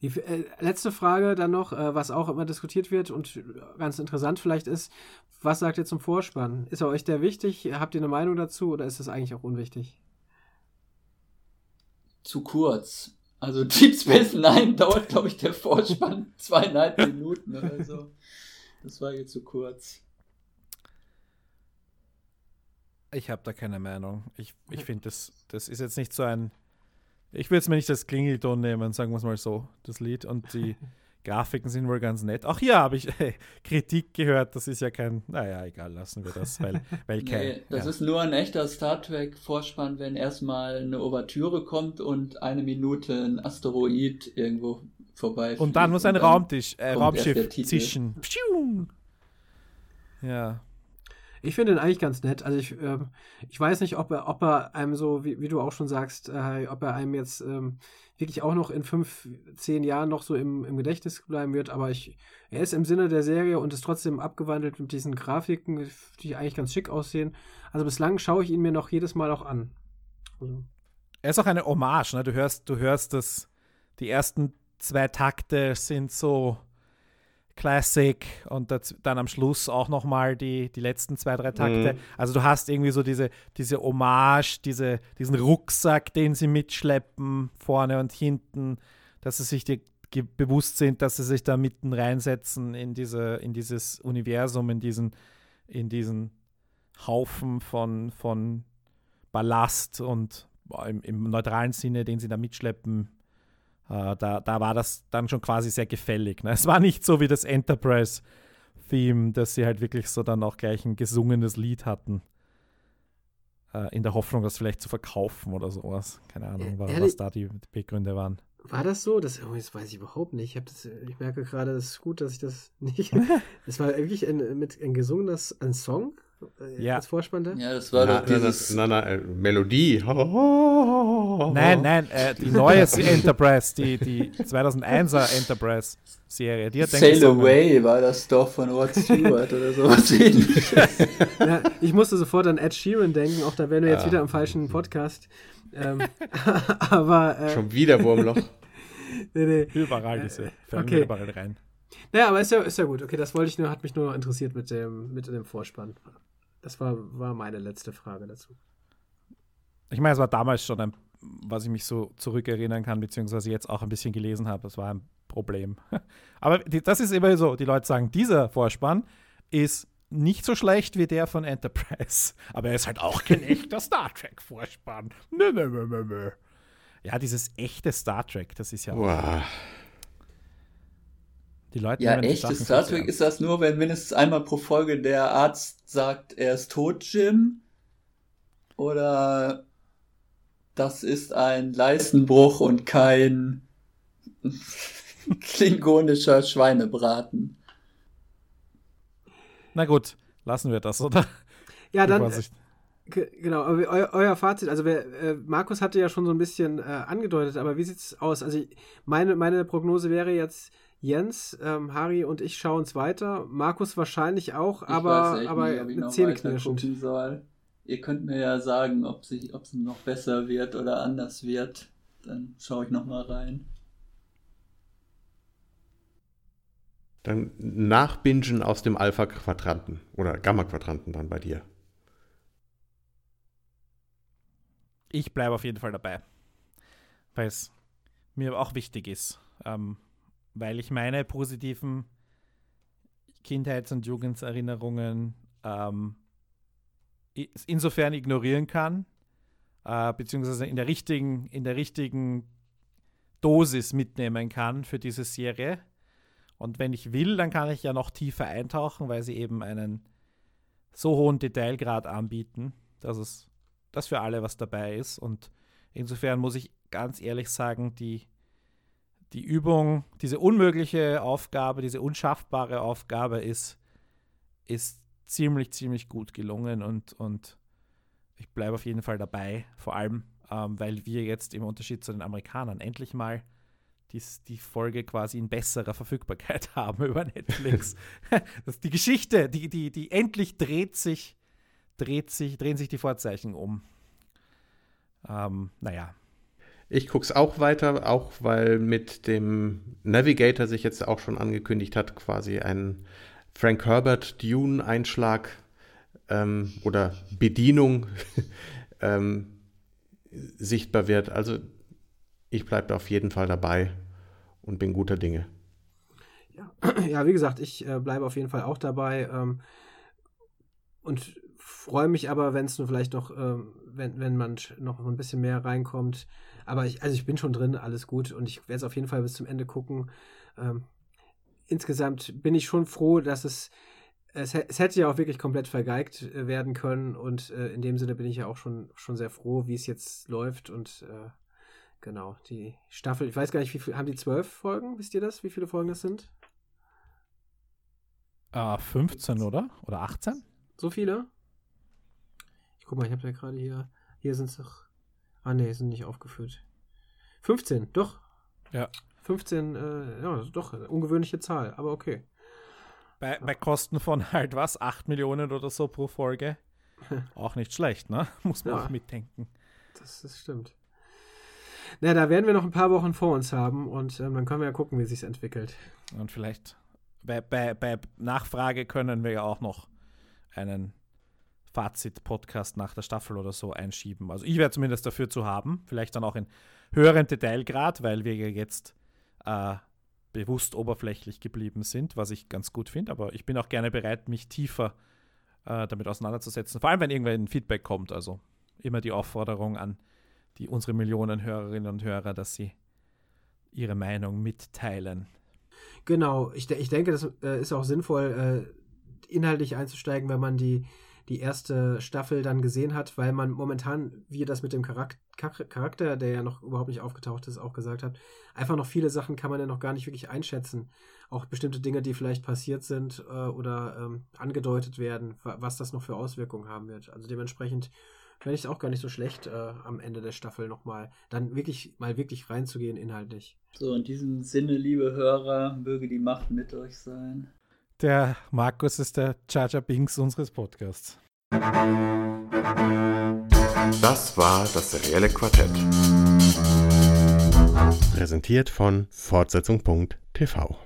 Die äh, letzte Frage dann noch, äh, was auch immer diskutiert wird und ganz interessant vielleicht ist, was sagt ihr zum Vorspann? Ist er euch der wichtig? Habt ihr eine Meinung dazu oder ist das eigentlich auch unwichtig? Zu kurz. Also Deep Space Nine dauert, glaube ich, der Vorspann zweieinhalb Minuten oder so. Das war jetzt zu kurz. Ich habe da keine Meinung. Ich, ich finde, das, das ist jetzt nicht so ein. Ich würde es mir nicht als Klingelton nehmen, sagen wir es mal so, das Lied. Und die Grafiken sind wohl ganz nett. Auch hier habe ich äh, Kritik gehört. Das ist ja kein. Naja, egal, lassen wir das. Weil, weil kein, Nee, das ja. ist nur ein echter Star Trek-Vorspann, wenn erstmal eine Ouvertüre kommt und eine Minute ein Asteroid irgendwo vorbei. Und dann muss ein Raumtisch, äh, Raumschiff zischen. Pschiu. Ja. Ich finde ihn eigentlich ganz nett. Also ich, ähm, ich weiß nicht, ob er, ob er einem so, wie, wie du auch schon sagst, äh, ob er einem jetzt ähm, wirklich auch noch in fünf, zehn Jahren noch so im, im Gedächtnis bleiben wird, aber ich, er ist im Sinne der Serie und ist trotzdem abgewandelt mit diesen Grafiken, die eigentlich ganz schick aussehen. Also bislang schaue ich ihn mir noch jedes Mal auch an. Also, Er ist auch eine Hommage, ne? Du hörst, du hörst, dass die ersten zwei Takte sind so Classic und das, dann am Schluss auch nochmal die, die letzten zwei, drei Takte. Mhm. Also du hast irgendwie so diese, diese Hommage, diese, diesen Rucksack, den sie mitschleppen, vorne und hinten, dass sie sich die, bewusst sind, dass sie sich da mitten reinsetzen in, diese, in dieses Universum, in diesen, in diesen Haufen von, von Ballast und im, im neutralen Sinne, den sie da mitschleppen, da, da war das dann schon quasi sehr gefällig. Ne? Es war nicht so wie das Enterprise-Theme, dass sie halt wirklich so dann auch gleich ein gesungenes Lied hatten. Äh, in der Hoffnung, das vielleicht zu verkaufen oder sowas. Keine Ahnung, Äh, was, da die Begründe waren. war das so? Das, oh, das weiß ich überhaupt nicht. Ich, das, ich merke gerade, es ist gut, dass ich das nicht. Es war wirklich ein, mit ein gesungenes ein Song äh, Ja. als Vorspann da. Ja, das war Na, doch na, dieses. na, na, äh, Melodie. Nein, nein, äh, die neue Enterprise, die, die 2001er Enterprise-Serie, die hat Sail. Away war das doch von Rod Stewart oder sowas ähnliches. Ja, ich musste sofort an Ed Sheeran denken, auch da wären wir jetzt Ah. wieder im falschen Podcast. Ähm, aber äh, Schon wieder Wurmloch. nee, nee. Überall diese, fallen okay. überall rein. Naja, aber ist ja, ist ja gut. Okay, das wollte ich nur, hat mich nur interessiert mit dem, mit dem Vorspann. Das war, war meine letzte Frage dazu. Ich meine, es war damals schon ein, was ich mich so zurückerinnern kann, beziehungsweise jetzt auch ein bisschen gelesen habe, das war ein Problem. Aber die, das ist immer so, die Leute sagen, dieser Vorspann ist nicht so schlecht wie der von Enterprise. Aber er ist halt auch kein echter Star Trek-Vorspann. Nö, nö, nö, nö, nö. Ja, dieses echte Star Trek, das ist ja auch, Wow. Die Leute Ja, echtes Star Trek ist das nur, wenn mindestens einmal pro Folge der Arzt sagt, er ist tot, Jim. Oder das ist ein Leistenbruch und kein klingonischer Schweinebraten. Na gut, lassen wir das, oder? Ja, dann, Ge- Genau, aber eu euer Fazit, also wer, äh, Markus hatte ja schon so ein bisschen äh, angedeutet, aber wie sieht's aus? Also ich- meine, meine Prognose wäre jetzt, Jens, ähm, Harry und ich schauen es weiter, Markus wahrscheinlich auch, Ich aber, echt aber ich mit Zähne knirschend. Ihr könnt mir ja sagen, ob sich, ob es noch besser wird oder anders wird. Dann schaue ich noch mal rein. Dann nachbingen aus dem Alpha-Quadranten oder Gamma-Quadranten dann bei dir. ich bleibe auf jeden Fall dabei, weil es mir auch wichtig ist, ähm, weil ich meine positiven Kindheits- und Jugenderinnerungen ähm, insofern ignorieren kann, äh, beziehungsweise in der richtigen, in der richtigen Dosis mitnehmen kann für diese Serie. Und wenn ich will, dann kann ich ja noch tiefer eintauchen, weil sie eben einen so hohen Detailgrad anbieten, dass es dass für alle was dabei ist. Und insofern muss ich ganz ehrlich sagen, die, die Übung, diese unmögliche Aufgabe, diese unschaffbare Aufgabe ist, ist ziemlich, ziemlich gut gelungen und, und ich bleibe auf jeden Fall dabei, vor allem, ähm, weil wir jetzt im Unterschied zu den Amerikanern endlich mal dies, die Folge quasi in besserer Verfügbarkeit haben über Netflix. das, die Geschichte, die, die, die endlich dreht sich dreht sich, drehen sich die Vorzeichen um. Ähm, naja. Ich gucke es auch weiter, auch weil mit dem Navigator sich jetzt auch schon angekündigt hat, quasi ein Frank Herbert Dune-Einschlag ähm, oder Bedienung ähm, sichtbar wird. Also ich bleibe auf jeden Fall dabei und bin guter Dinge. Ja, ja wie gesagt, ich äh, bleibe auf jeden Fall auch dabei. Ähm, und freue mich aber, wenn es nur vielleicht noch, ähm, wenn, wenn man noch ein bisschen mehr reinkommt. Aber ich, also ich bin schon drin, alles gut und ich werde es auf jeden Fall bis zum Ende gucken. Ähm, insgesamt bin ich schon froh, dass es, es, es, hätte ja auch wirklich komplett vergeigt äh, werden können und äh, in dem Sinne bin ich ja auch schon, schon sehr froh, wie es jetzt läuft und äh, genau, die Staffel, ich weiß gar nicht, wie viel, haben die zwölf Folgen, wisst ihr das, wie viele Folgen das sind? Uh, 15, oder? Oder 18? So viele? Guck mal, ich habe ja gerade hier, hier sind es doch, ah nee, sind nicht aufgeführt. 15, doch. Ja. 15, äh, ja, doch, ungewöhnliche Zahl, aber okay. Bei, bei Kosten von halt was, 8 Millionen oder so pro Folge. auch nicht schlecht, ne? Muss man ja, auch mitdenken. Das, das stimmt. Na, da werden wir noch ein paar Wochen vor uns haben und ähm, dann können wir ja gucken, wie es sich entwickelt. Und vielleicht bei, bei, bei Nachfrage können wir ja auch noch einen Fazit-Podcast nach der Staffel oder so einschieben. Also ich wäre zumindest dafür zu haben, vielleicht dann auch in höherem Detailgrad, weil wir ja jetzt äh, bewusst oberflächlich geblieben sind, was ich ganz gut finde. Aber ich bin auch gerne bereit, mich tiefer äh, damit auseinanderzusetzen. Vor allem, wenn irgendwann Feedback kommt. Also immer die Aufforderung an die unsere Millionen Hörerinnen und Hörer, dass sie ihre Meinung mitteilen. Genau, ich, ich denke, das äh, ist auch sinnvoll, äh, inhaltlich einzusteigen, wenn man die die erste Staffel dann gesehen hat, weil man momentan, wie ihr das mit dem Charakter, der ja noch überhaupt nicht aufgetaucht ist, auch gesagt habt, einfach noch viele Sachen kann man ja noch gar nicht wirklich einschätzen. Auch bestimmte Dinge, die vielleicht passiert sind äh, oder ähm, angedeutet werden, was das noch für Auswirkungen haben wird. Also dementsprechend fände ich es auch gar nicht so schlecht, äh, am Ende der Staffel nochmal, dann wirklich mal wirklich reinzugehen inhaltlich. So, in diesem Sinne, liebe Hörer, möge die Macht mit euch sein. Der Markus ist der Charger Binks unseres Podcasts. Das war das serielle Quartett. Präsentiert von Fortsetzung.tv.